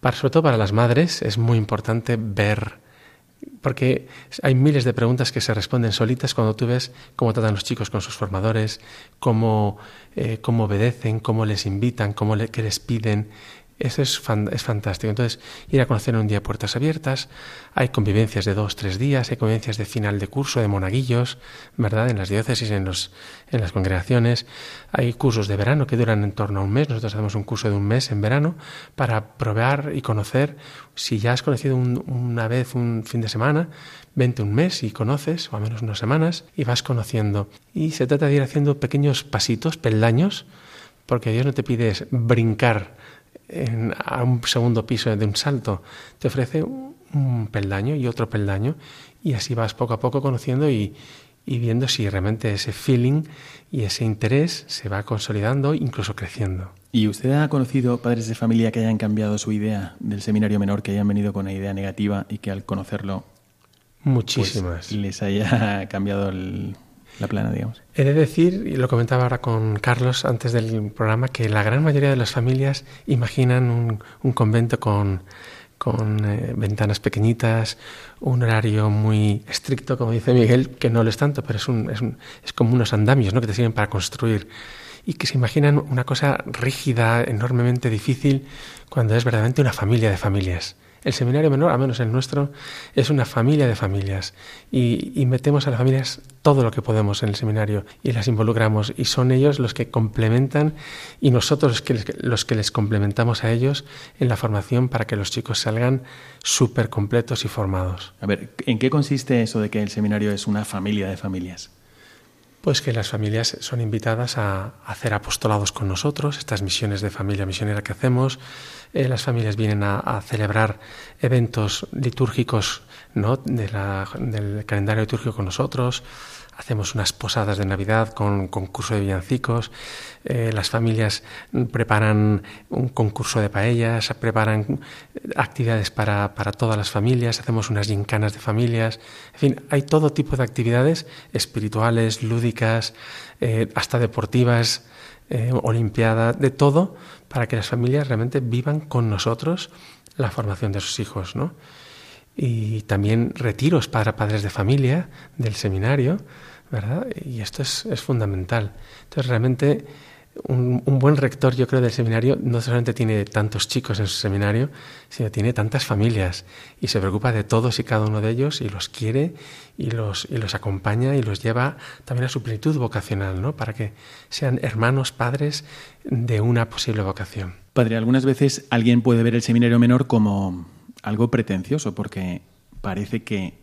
Para, sobre todo para las madres es muy importante ver, porque hay miles de preguntas que se responden solitas cuando tú ves cómo tratan los chicos con sus formadores, cómo, eh, cómo obedecen, cómo les invitan, cómo le, qué les piden. Eso es, es fantástico. Entonces, ir a conocer un día puertas abiertas, hay convivencias de dos, tres días, hay convivencias de final de curso, de monaguillos, ¿verdad? En las diócesis, en, los, en las congregaciones. Hay cursos de verano que duran en torno a un mes. Nosotros hacemos un curso de un mes en verano para probar y conocer. Si ya has conocido una vez un fin de semana, vente un mes y conoces, o al menos unas semanas, y vas conociendo. Y se trata de ir haciendo pequeños pasitos, peldaños, porque Dios no te pide brincar en, a un segundo piso de un salto, te ofrece un peldaño y otro peldaño y así vas poco a poco conociendo y, y viendo si realmente ese feeling y ese interés se va consolidando, incluso creciendo. ¿Y usted ha conocido padres de familia que hayan cambiado su idea del seminario menor, que hayan venido con una idea negativa y que al conocerlo pues, Muchísimas. les haya cambiado el, la plana, digamos. He de decir, y lo comentaba ahora con Carlos antes del programa, que la gran mayoría de las familias imaginan un, convento con, con eh, ventanas pequeñitas, un horario muy estricto, como dice Miguel, que no lo es tanto, pero es, un, es, un, es como unos andamios ¿no? que te sirven para construir y que se imaginan una cosa rígida, enormemente difícil, cuando es verdaderamente una familia de familias. El seminario menor, al menos el nuestro, es una familia de familias y, metemos a las familias todo lo que podemos en el seminario y las involucramos y son ellos los que complementan y nosotros los que les, los que les complementamos a ellos en la formación para que los chicos salgan súper completos y formados. A ver, ¿en qué consiste eso de que el seminario es una familia de familias? Pues que las familias son invitadas a hacer apostolados con nosotros, estas misiones de familia misionera que hacemos. Eh, las familias vienen a, celebrar eventos litúrgicos ¿no? de del calendario litúrgico con nosotros hacemos unas posadas de Navidad con concurso de villancicos, eh, las familias preparan un concurso de paellas, preparan actividades para, todas las familias, hacemos unas gincanas de familias, en fin, hay todo tipo de actividades espirituales, lúdicas, eh, hasta deportivas, eh, olimpiadas, de todo, para que las familias realmente vivan con nosotros la formación de sus hijos, ¿no? Y también retiros para padres de familia del seminario, ¿verdad? Y esto es, es fundamental. Entonces, realmente, un, un, buen rector, yo creo, del seminario no solamente tiene tantos chicos en su seminario, sino tiene tantas familias y se preocupa de todos y cada uno de ellos y los quiere y los, y los acompaña y los lleva también a su plenitud vocacional, ¿no? Para que sean hermanos, padres de una posible vocación. Padre, algunas veces alguien puede ver el seminario menor como algo pretencioso porque parece que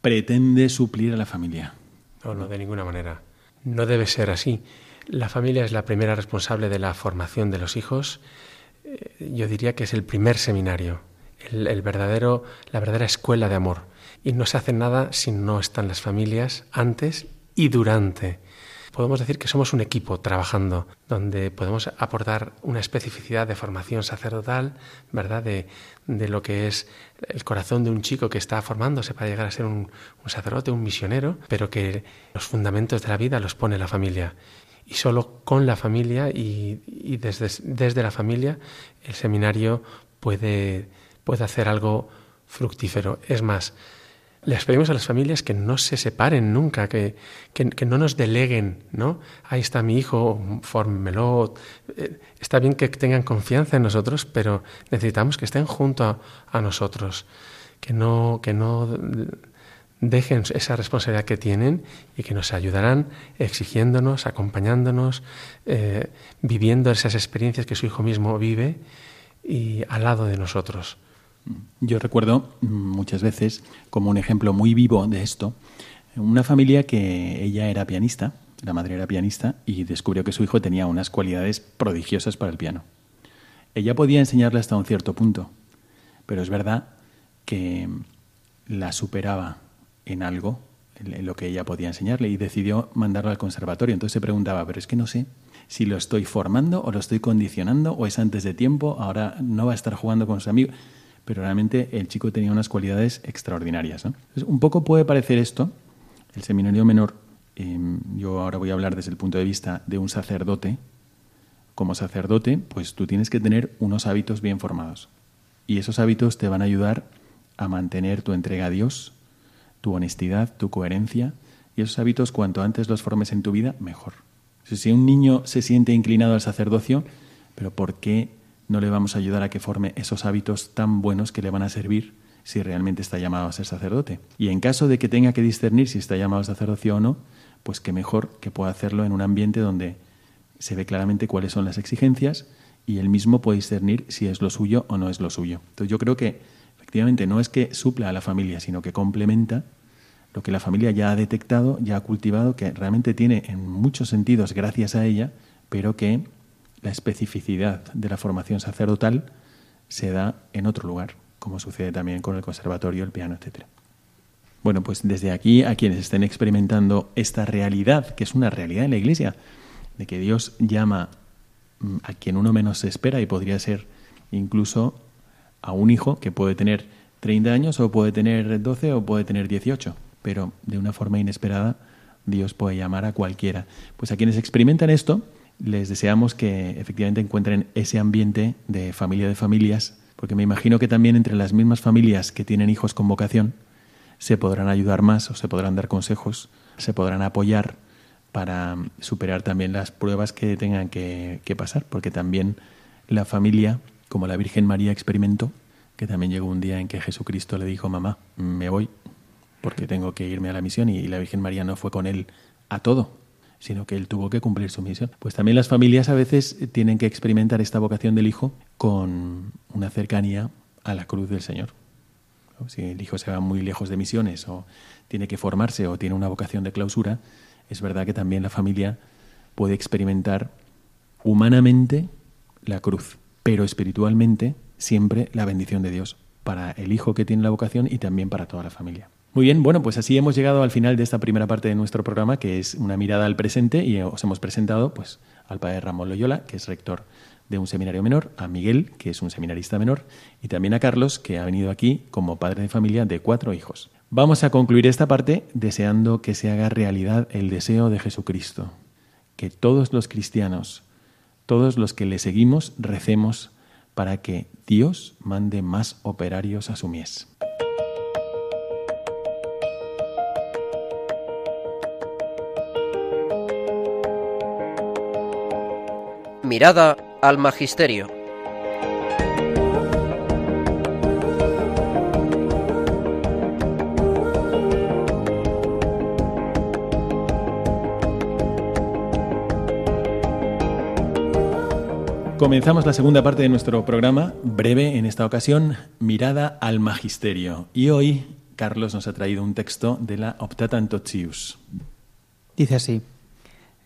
pretende suplir a la familia. No, no, de ninguna manera. No debe ser así. La familia es la primera responsable de la formación de los hijos. Eh, yo diría que es el primer seminario, el, verdadero, la verdadera escuela de amor. Y no se hace nada si no están las familias antes y durante podemos decir que somos un equipo trabajando, donde podemos aportar una especificidad de formación sacerdotal, ¿verdad? De, lo que es el corazón de un chico que está formándose para llegar a ser un, sacerdote, un misionero, pero que los fundamentos de la vida los pone la familia. Y solo con la familia y, desde, desde la familia el seminario puede, puede hacer algo fructífero. Es más, les pedimos a las familias que no se separen nunca, que, que, no nos deleguen, ¿no? Ahí está mi hijo, fórmelo. Eh, está bien que tengan confianza en nosotros, pero necesitamos que estén junto a, nosotros, que no, que no dejen esa responsabilidad que tienen y que nos ayudarán exigiéndonos, acompañándonos, eh, viviendo esas experiencias que su hijo mismo vive y al lado de nosotros. Yo recuerdo muchas veces, como un ejemplo muy vivo de esto, una familia que ella era pianista, la madre era pianista, y descubrió que su hijo tenía unas cualidades prodigiosas para el piano. Ella podía enseñarle hasta un cierto punto, pero es verdad que la superaba en algo, en lo que ella podía enseñarle, y decidió mandarlo al conservatorio. Entonces se preguntaba, pero es que no sé si lo estoy formando o lo estoy condicionando o es antes de tiempo, ahora no va a estar jugando con sus amigos pero realmente el chico tenía unas cualidades extraordinarias. un poco puede parecer esto, el seminario menor, em, yo ahora voy a hablar desde el punto de vista de un sacerdote. Como sacerdote, pues tú tienes que tener unos hábitos bien formados. Y esos hábitos te van a ayudar a mantener tu entrega a Dios, tu honestidad, tu coherencia. Y esos hábitos, cuanto antes los formes en tu vida, mejor. Si un niño se siente inclinado al sacerdocio, pero ¿por qué no le vamos a ayudar a que forme esos hábitos tan buenos que le van a servir si realmente está llamado a ser sacerdote. Y en caso de que tenga que discernir si está llamado a sacerdocio o no, pues que mejor que pueda hacerlo en un ambiente donde se ve claramente cuáles son las exigencias y él mismo puede discernir si es lo suyo o no es lo suyo. Entonces yo creo que efectivamente no es que supla a la familia, sino que complementa lo que la familia ya ha detectado, ya ha cultivado, que realmente tiene en muchos sentidos gracias a ella, pero que la especificidad de la formación sacerdotal se da en otro lugar, como sucede también con el conservatorio, el piano, etc. Bueno, pues desde aquí a quienes estén experimentando esta realidad, que es una realidad en la Iglesia, de que Dios llama mm, a quien uno menos espera y podría ser incluso a un hijo que puede tener 30 años o puede tener 12 o puede tener 18, pero de una forma inesperada Dios puede llamar a cualquiera. Pues a quienes experimentan esto, les deseamos que efectivamente encuentren ese ambiente de familia de familias porque me imagino que también entre las mismas familias que tienen hijos con vocación se podrán ayudar más o se podrán dar consejos, se podrán apoyar para superar también las pruebas que tengan que, que pasar, porque también la familia, como la Virgen María experimentó, que también llegó un día en que Jesucristo le dijo, mamá, me voy porque tengo que irme a la misión y la Virgen María no fue con él a todo, sino que él tuvo que cumplir su misión. Pues también las familias a veces tienen que experimentar esta vocación del Hijo con una cercanía a la cruz del Señor. Si el Hijo se va muy lejos de misiones o tiene que formarse o tiene una vocación de clausura, es verdad que también la familia puede experimentar humanamente la cruz, pero espiritualmente siempre la bendición de Dios para el hijo que tiene la vocación y también para toda la familia. Muy bien, bueno, pues así hemos llegado al final de esta primera parte de nuestro programa, que es una mirada al presente, y os hemos presentado pues, al padre Ramón Loyola, que es rector de un seminario menor, a Miguel, que es un seminarista menor, y también a Carlos, que ha venido aquí como padre de familia de cuatro hijos. Vamos a concluir esta parte deseando que se haga realidad el deseo de Jesucristo, que todos los cristianos, todos los que le seguimos, recemos para que Dios mande más operarios a su mies. Mirada al Magisterio. Comenzamos la segunda parte de nuestro programa, breve en esta ocasión, Mirada al Magisterio. Y hoy Carlos nos ha traído un texto de la Optata Antochius. Dice así,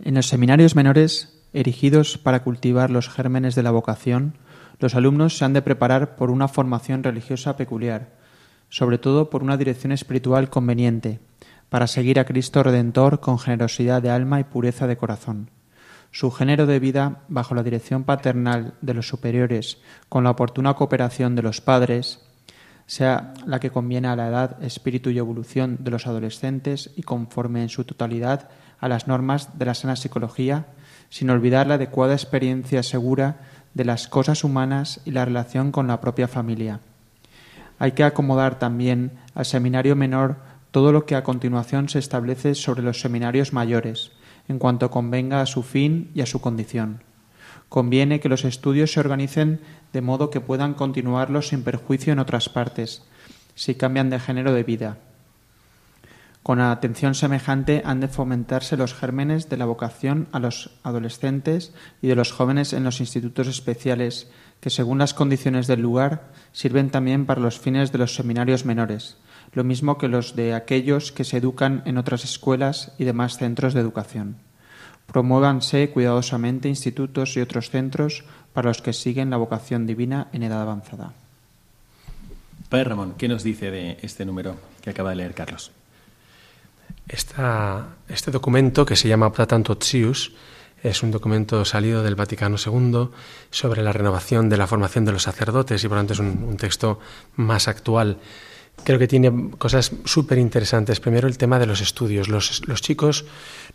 en los seminarios menores, erigidos para cultivar los gérmenes de la vocación, los alumnos se han de preparar por una formación religiosa peculiar, sobre todo por una dirección espiritual conveniente, para seguir a Cristo Redentor con generosidad de alma y pureza de corazón. Su género de vida bajo la dirección paternal de los superiores, con la oportuna cooperación de los padres, sea la que conviene a la edad, espíritu y evolución de los adolescentes y conforme en su totalidad a las normas de la sana psicología, sin olvidar la adecuada experiencia segura de las cosas humanas y la relación con la propia familia. Hay que acomodar también al seminario menor todo lo que a continuación se establece sobre los seminarios mayores, en cuanto convenga a su fin y a su condición. Conviene que los estudios se organicen de modo que puedan continuarlos sin perjuicio en otras partes, si cambian de género de vida. Con atención semejante han de fomentarse los gérmenes de la vocación a los adolescentes y de los jóvenes en los institutos especiales, que según las condiciones del lugar sirven también para los fines de los seminarios menores, lo mismo que los de aquellos que se educan en otras escuelas y demás centros de educación. Promuévanse cuidadosamente institutos y otros centros para los que siguen la vocación divina en edad avanzada. Padre Ramón, ¿qué nos dice de este número que acaba de leer Carlos? Este documento, que se llama Optatanto es un documento salido del Vaticano II sobre la renovación de la formación de los sacerdotes y por lo tanto es un texto más actual creo que tiene cosas súper interesantes. Primero, el tema de los estudios. Los, los, chicos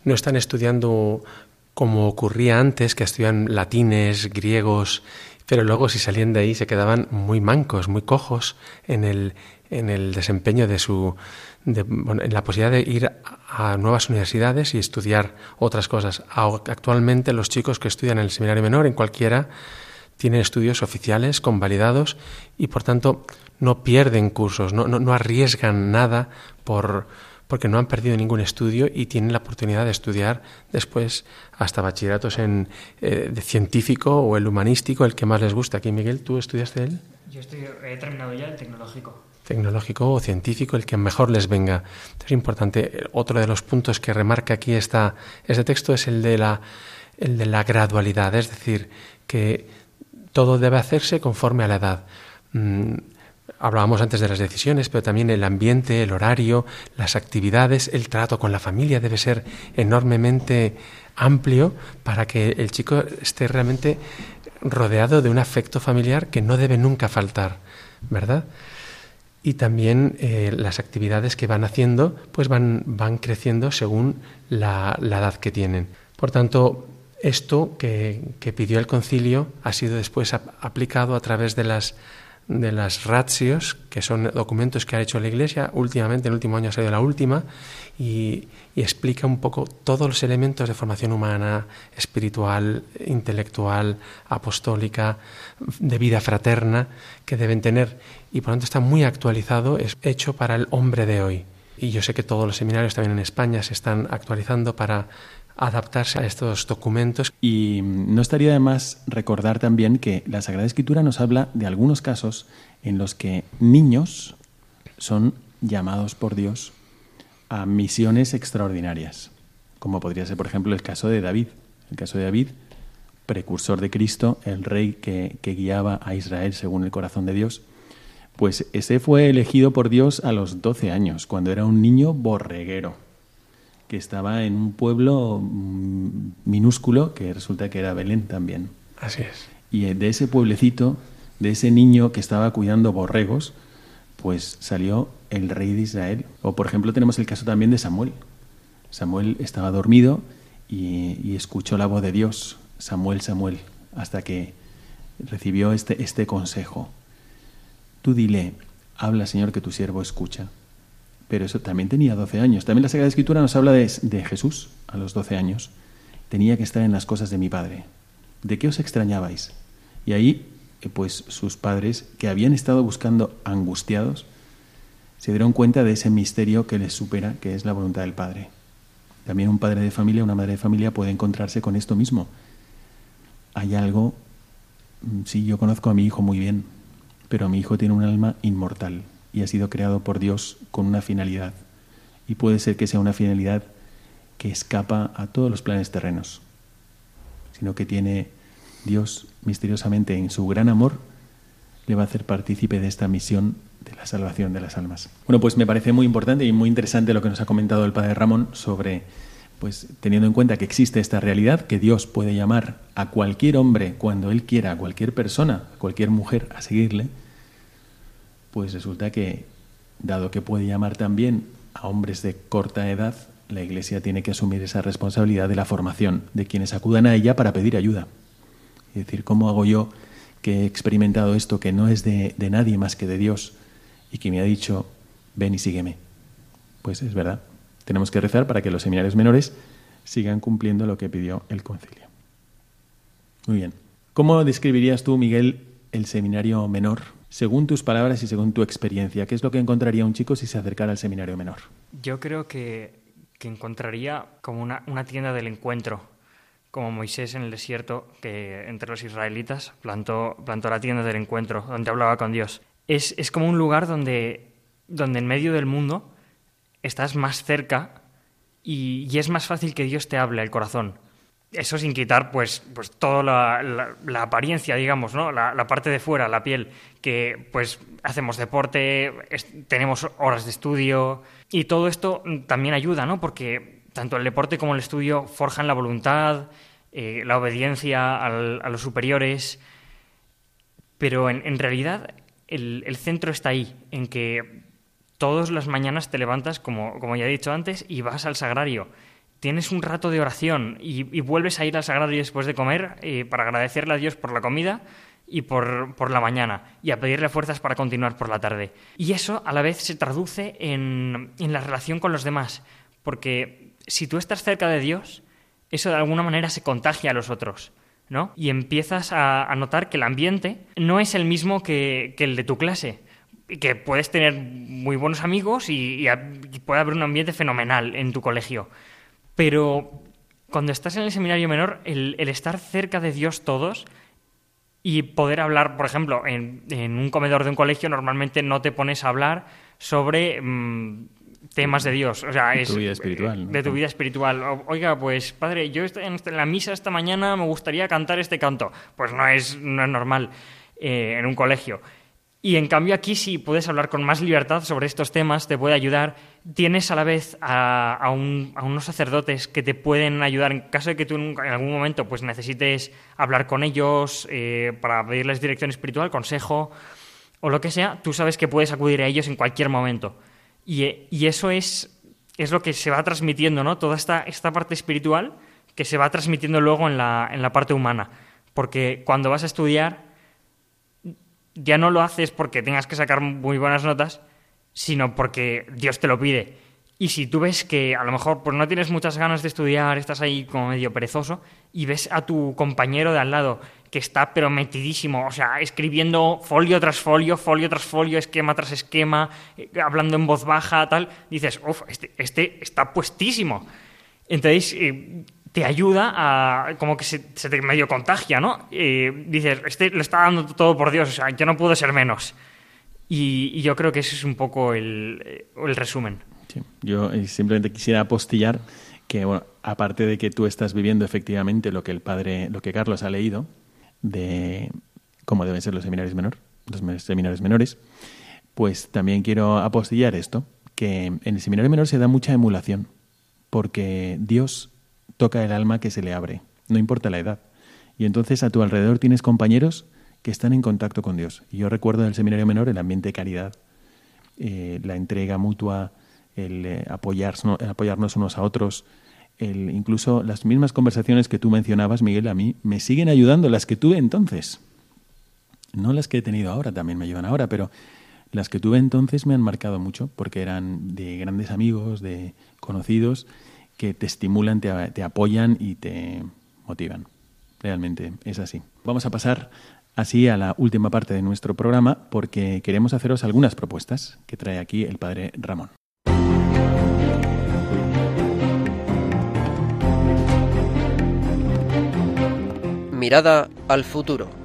no están estudiando como ocurría antes, que estudian latines, griegos, pero luego si salían de ahí se quedaban muy mancos, muy cojos en el, en el desempeño de su. En la posibilidad de ir a nuevas universidades y estudiar otras cosas. Actualmente los chicos que estudian en el seminario menor, en cualquiera, tienen estudios oficiales, convalidados, y por tanto no pierden cursos, no, no, arriesgan nada por, porque no han perdido ningún estudio y tienen la oportunidad de estudiar después hasta bachilleratos en eh, de científico o el humanístico, el que más les gusta. Aquí, Miguel, ¿tú estudiaste él? Yo estoy, he terminado ya el tecnológico. Tecnológico o científico, el que mejor les venga. Es importante. Otro de los puntos que remarca aquí esta, este texto es el de, la, el de la gradualidad, es decir, que todo debe hacerse conforme a la edad. Mm, Hablábamos antes de las decisiones, pero también el ambiente, el horario, las actividades, el trato con la familia debe ser enormemente amplio para que el chico esté realmente rodeado de un afecto familiar que no debe nunca faltar, ¿verdad? Y también eh, las actividades que van haciendo, pues van, van creciendo según la, edad que tienen. Por tanto, esto que, que pidió el concilio ha sido después aplicado a través de las de las ratios, que son documentos que ha hecho la Iglesia. Últimamente, en el último año ha sido la última, y, explica un poco todos los elementos de formación humana, espiritual, intelectual, apostólica, de vida fraterna que deben tener. Y por lo tanto está muy actualizado, es hecho para el hombre de hoy. Y yo sé que todos los seminarios también en España se están actualizando para adaptarse a estos documentos. Y no estaría de más recordar también que la Sagrada Escritura nos habla de algunos casos en los que niños son llamados por Dios a misiones extraordinarias, como podría ser, por ejemplo, el caso de David. El caso de David, precursor de Cristo, el rey que, que guiaba a Israel según el corazón de Dios, pues ese fue elegido por Dios a los 12 años, cuando era un niño borreguero que estaba en un pueblo mm, minúsculo que resulta que era Belén también. Así es. Y eh, de ese pueblecito, de ese niño que estaba cuidando borregos, pues salió el rey de Israel. O por ejemplo tenemos el caso también de Samuel. Samuel estaba dormido y, y escuchó la voz de Dios, Samuel, Samuel, hasta que recibió este, este consejo. Tú dile, habla Señor que tu siervo escucha pero eso también tenía 12 años. También la Sagrada Escritura nos habla de, Jesús a los 12 años. Tenía que estar en las cosas de mi Padre. ¿De qué os extrañabais? Y ahí, eh, pues sus padres, que habían estado buscando angustiados, se dieron cuenta de ese misterio que les supera, que es la voluntad del Padre. También un padre de familia, una madre de familia puede encontrarse con esto mismo. Hay algo, mm, sí, yo conozco a mi hijo muy bien, pero mi hijo tiene un alma inmortal, y ha sido creado por Dios con una finalidad. Y puede ser que sea una finalidad que escapa a todos los planes terrenos, sino que tiene Dios misteriosamente en su gran amor, le va a hacer partícipe de esta misión de la salvación de las almas. Bueno, pues me parece muy importante y muy interesante lo que nos ha comentado el Padre Ramón sobre, pues teniendo en cuenta que existe esta realidad, que Dios puede llamar a cualquier hombre cuando Él quiera, a cualquier persona, a cualquier mujer a seguirle, pues resulta que, dado que puede llamar también a hombres de corta edad, la Iglesia tiene que asumir esa responsabilidad de la formación de quienes acudan a ella para pedir ayuda. Es decir, ¿cómo hago yo que he experimentado esto que no es de, de nadie más que de Dios y que me ha dicho, ven y sígueme? Pues es verdad. Tenemos que rezar para que los seminarios menores sigan cumpliendo lo que pidió el concilio. Muy bien. ¿Cómo describirías tú, Miguel, el seminario menor según tus palabras y según tu experiencia, ¿qué es lo que encontraría un chico si se acercara al seminario menor? Yo creo que, encontraría como una, tienda del encuentro, como Moisés en el desierto, que entre los israelitas plantó, plantó la tienda del encuentro, donde hablaba con Dios. Es, como un lugar donde, donde en medio del mundo estás más cerca y, y es más fácil que Dios te hable al corazón eso sin quitar pues, pues toda la, apariencia, digamos, ¿no? La, parte de fuera, la piel, que pues hacemos deporte, tenemos horas de estudio y todo esto también ayuda, ¿no? Porque tanto el deporte como el estudio forjan la voluntad, eh, la obediencia a los superiores, pero en, realidad el, el, centro está ahí, en que todas las mañanas te levantas, como, como ya he dicho antes, y vas al sagrario tienes un rato de oración y, vuelves a ir al sagrario después de comer eh, para agradecerle a Dios por la comida y por, por, la mañana y a pedirle fuerzas para continuar por la tarde. Y eso a la vez se traduce en, en la relación con los demás, porque si tú estás cerca de Dios, eso de alguna manera se contagia a los otros. ¿no? Y empiezas a, notar que el ambiente no es el mismo que, que el de tu clase, que puedes tener muy buenos amigos y, y, puede haber un ambiente fenomenal en tu colegio. Pero cuando estás en el seminario menor, el, estar cerca de Dios todos y poder hablar, por ejemplo, en, un comedor de un colegio normalmente no te pones a hablar sobre mm, temas de Dios, o sea, de tu vida espiritual. De tu vida espiritual. Oiga, pues padre, yo en la misa esta mañana me gustaría cantar este canto. Pues no es, no es normal eh, en un colegio. Y en cambio aquí sí puedes hablar con más libertad sobre estos temas, te puede ayudar. Tienes a la vez a, unos sacerdotes que te pueden ayudar en caso de que tú en algún momento pues, necesites hablar con ellos eh, para pedirles dirección espiritual, consejo o lo que sea, tú sabes que puedes acudir a ellos en cualquier momento. Y, eso es, es, lo que se va transmitiendo, ¿no? Toda esta, esta parte espiritual que se va transmitiendo luego en la, en la parte humana. Porque cuando vas a estudiar ya no lo haces porque tengas que sacar muy buenas notas, sino porque Dios te lo pide. Y si tú ves que a lo mejor pues no tienes muchas ganas de estudiar, estás ahí como medio perezoso, y ves a tu compañero de al lado que está pero metidísimo, o sea, escribiendo folio tras folio, folio tras folio, esquema tras esquema, eh, hablando en voz baja, tal, dices, uff, este, este está puestísimo. Entonces, eh, te ayuda a, como que se, te medio contagia, ¿no? Eh, dices, este le está dando todo por Dios, o sea, yo no puedo ser menos. Y, yo creo que ese es un poco el, el resumen. Yo simplemente quisiera apostillar que, bueno, aparte de que tú estás viviendo efectivamente lo que el padre, lo que Carlos ha leído, de cómo deben ser los seminarios menores, los seminarios menores, pues también quiero apostillar esto, que en el seminario menor se da mucha emulación, porque Dios toca el alma que se le abre, no importa la edad. Y entonces a tu alrededor tienes compañeros que están en contacto con Dios. Yo recuerdo en el seminario menor el ambiente de caridad, eh, la entrega mutua, el eh, apoyarnos unos a otros, incluso las mismas conversaciones que tú mencionabas, Miguel, a mí me siguen ayudando, las que tuve entonces. No las que he tenido ahora, también me ayudan ahora, pero las que tuve entonces me han marcado mucho porque eran de grandes amigos, de conocidos, que te estimulan, te, te apoyan y te motivan. Realmente es así. Vamos a pasar así a la última parte de nuestro programa porque queremos haceros algunas propuestas que trae aquí el padre Ramón. Mirada al futuro.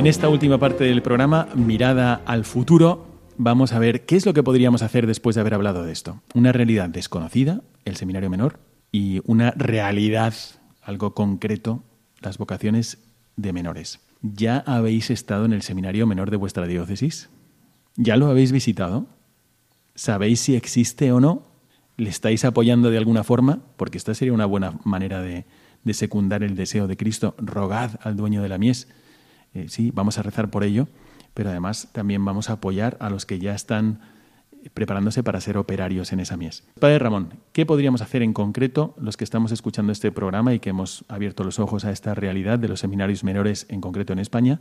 En esta última parte del programa, mirada al futuro, vamos a ver qué es lo que podríamos hacer después de haber hablado de esto. Una realidad desconocida, el seminario menor, y una realidad, algo concreto, las vocaciones de menores. ¿Ya habéis estado en el seminario menor de vuestra diócesis? ¿Ya lo habéis visitado? ¿Sabéis si existe o no? ¿Le estáis apoyando de alguna forma? Porque esta sería una buena manera de, secundar el deseo de Cristo. Rogad al dueño de la mies eh, sí, vamos a rezar por ello, pero además también vamos a apoyar a los que ya están preparándose para ser operarios en esa mies. Padre Ramón, ¿qué podríamos hacer en concreto los que estamos escuchando este programa y que hemos abierto los ojos a esta realidad de los seminarios menores en concreto en España?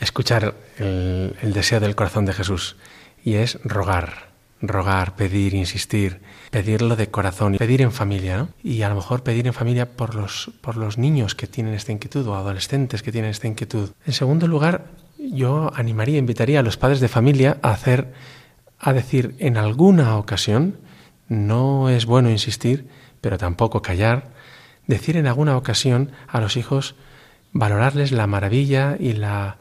Escuchar el deseo del corazón de Jesús y es rogar, rogar, pedir, insistir, pedirlo de corazón, pedir en familia. Y a lo mejor pedir en familia por los, por los niños que tienen esta inquietud o adolescentes que tienen esta inquietud. En segundo lugar, yo animaría, invitaría a los padres de familia a hacer, a decir en alguna ocasión, no es bueno insistir, pero tampoco callar, decir en alguna ocasión a los hijos, valorarles la maravilla y la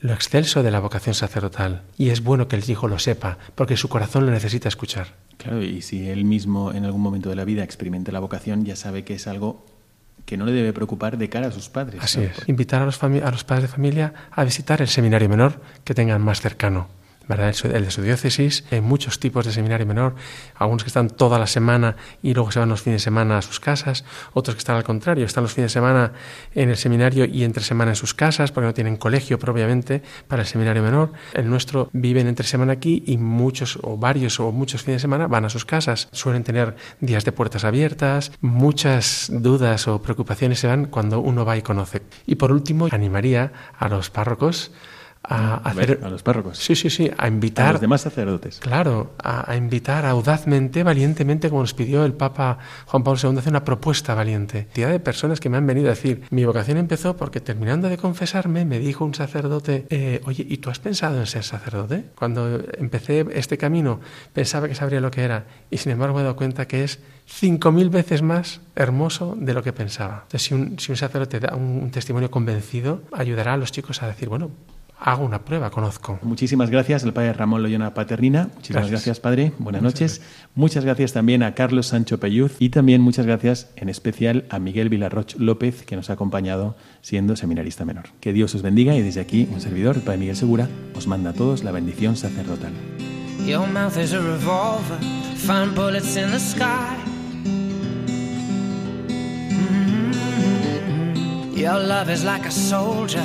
lo excelso de la vocación sacerdotal. Y es bueno que el hijo lo sepa, porque su corazón lo necesita escuchar. Claro, y si él mismo en algún momento de la vida experimenta la vocación, ya sabe que es algo que no le debe preocupar de cara a sus padres. Así es. Invitar a los, a los padres de familia a visitar el seminario menor que tengan más cercano. ¿Verdad? El de su diócesis, hay muchos tipos de seminario menor, algunos que están toda la semana y luego se van los fines de semana a sus casas, otros que están al contrario, están los fines de semana en el seminario y entre semana en sus casas, porque no tienen colegio propiamente para el seminario menor. El nuestro viven entre semana aquí y muchos o varios o muchos fines de semana van a sus casas. Suelen tener días de puertas abiertas, muchas dudas o preocupaciones se van cuando uno va y conoce. Y por último, animaría a los párrocos a, hacer, a los párrocos. Sí, sí, sí, a invitar. A los demás sacerdotes. Claro, a, invitar audazmente, valientemente, como nos pidió el Papa Juan Pablo II, hacer una propuesta valiente. Cantidad de personas que me han venido a decir, mi vocación empezó porque terminando de confesarme, me dijo un sacerdote, eh, oye, ¿y tú has pensado en ser sacerdote? Cuando empecé este camino, pensaba que sabría lo que era, y sin embargo me he dado cuenta que es cinco mil veces más hermoso de lo que pensaba. Entonces, si un, si un sacerdote da un testimonio convencido, ayudará a los chicos a decir, bueno, hago una prueba, conozco. Muchísimas gracias al padre Ramón Loyona Paternina. Muchísimas gracias, padre. Buenas noches. Muchas gracias también a Carlos Sancho Pelluz y también muchas gracias en especial a Miguel Vilarroch López, que nos ha acompañado siendo seminarista menor. Que Dios os bendiga y desde aquí, un servidor, el padre Miguel Segura, os manda a todos la bendición sacerdotal. Your mouth is a revolver, find bullets in the sky. Mm-hmm. Your love is like a soldier,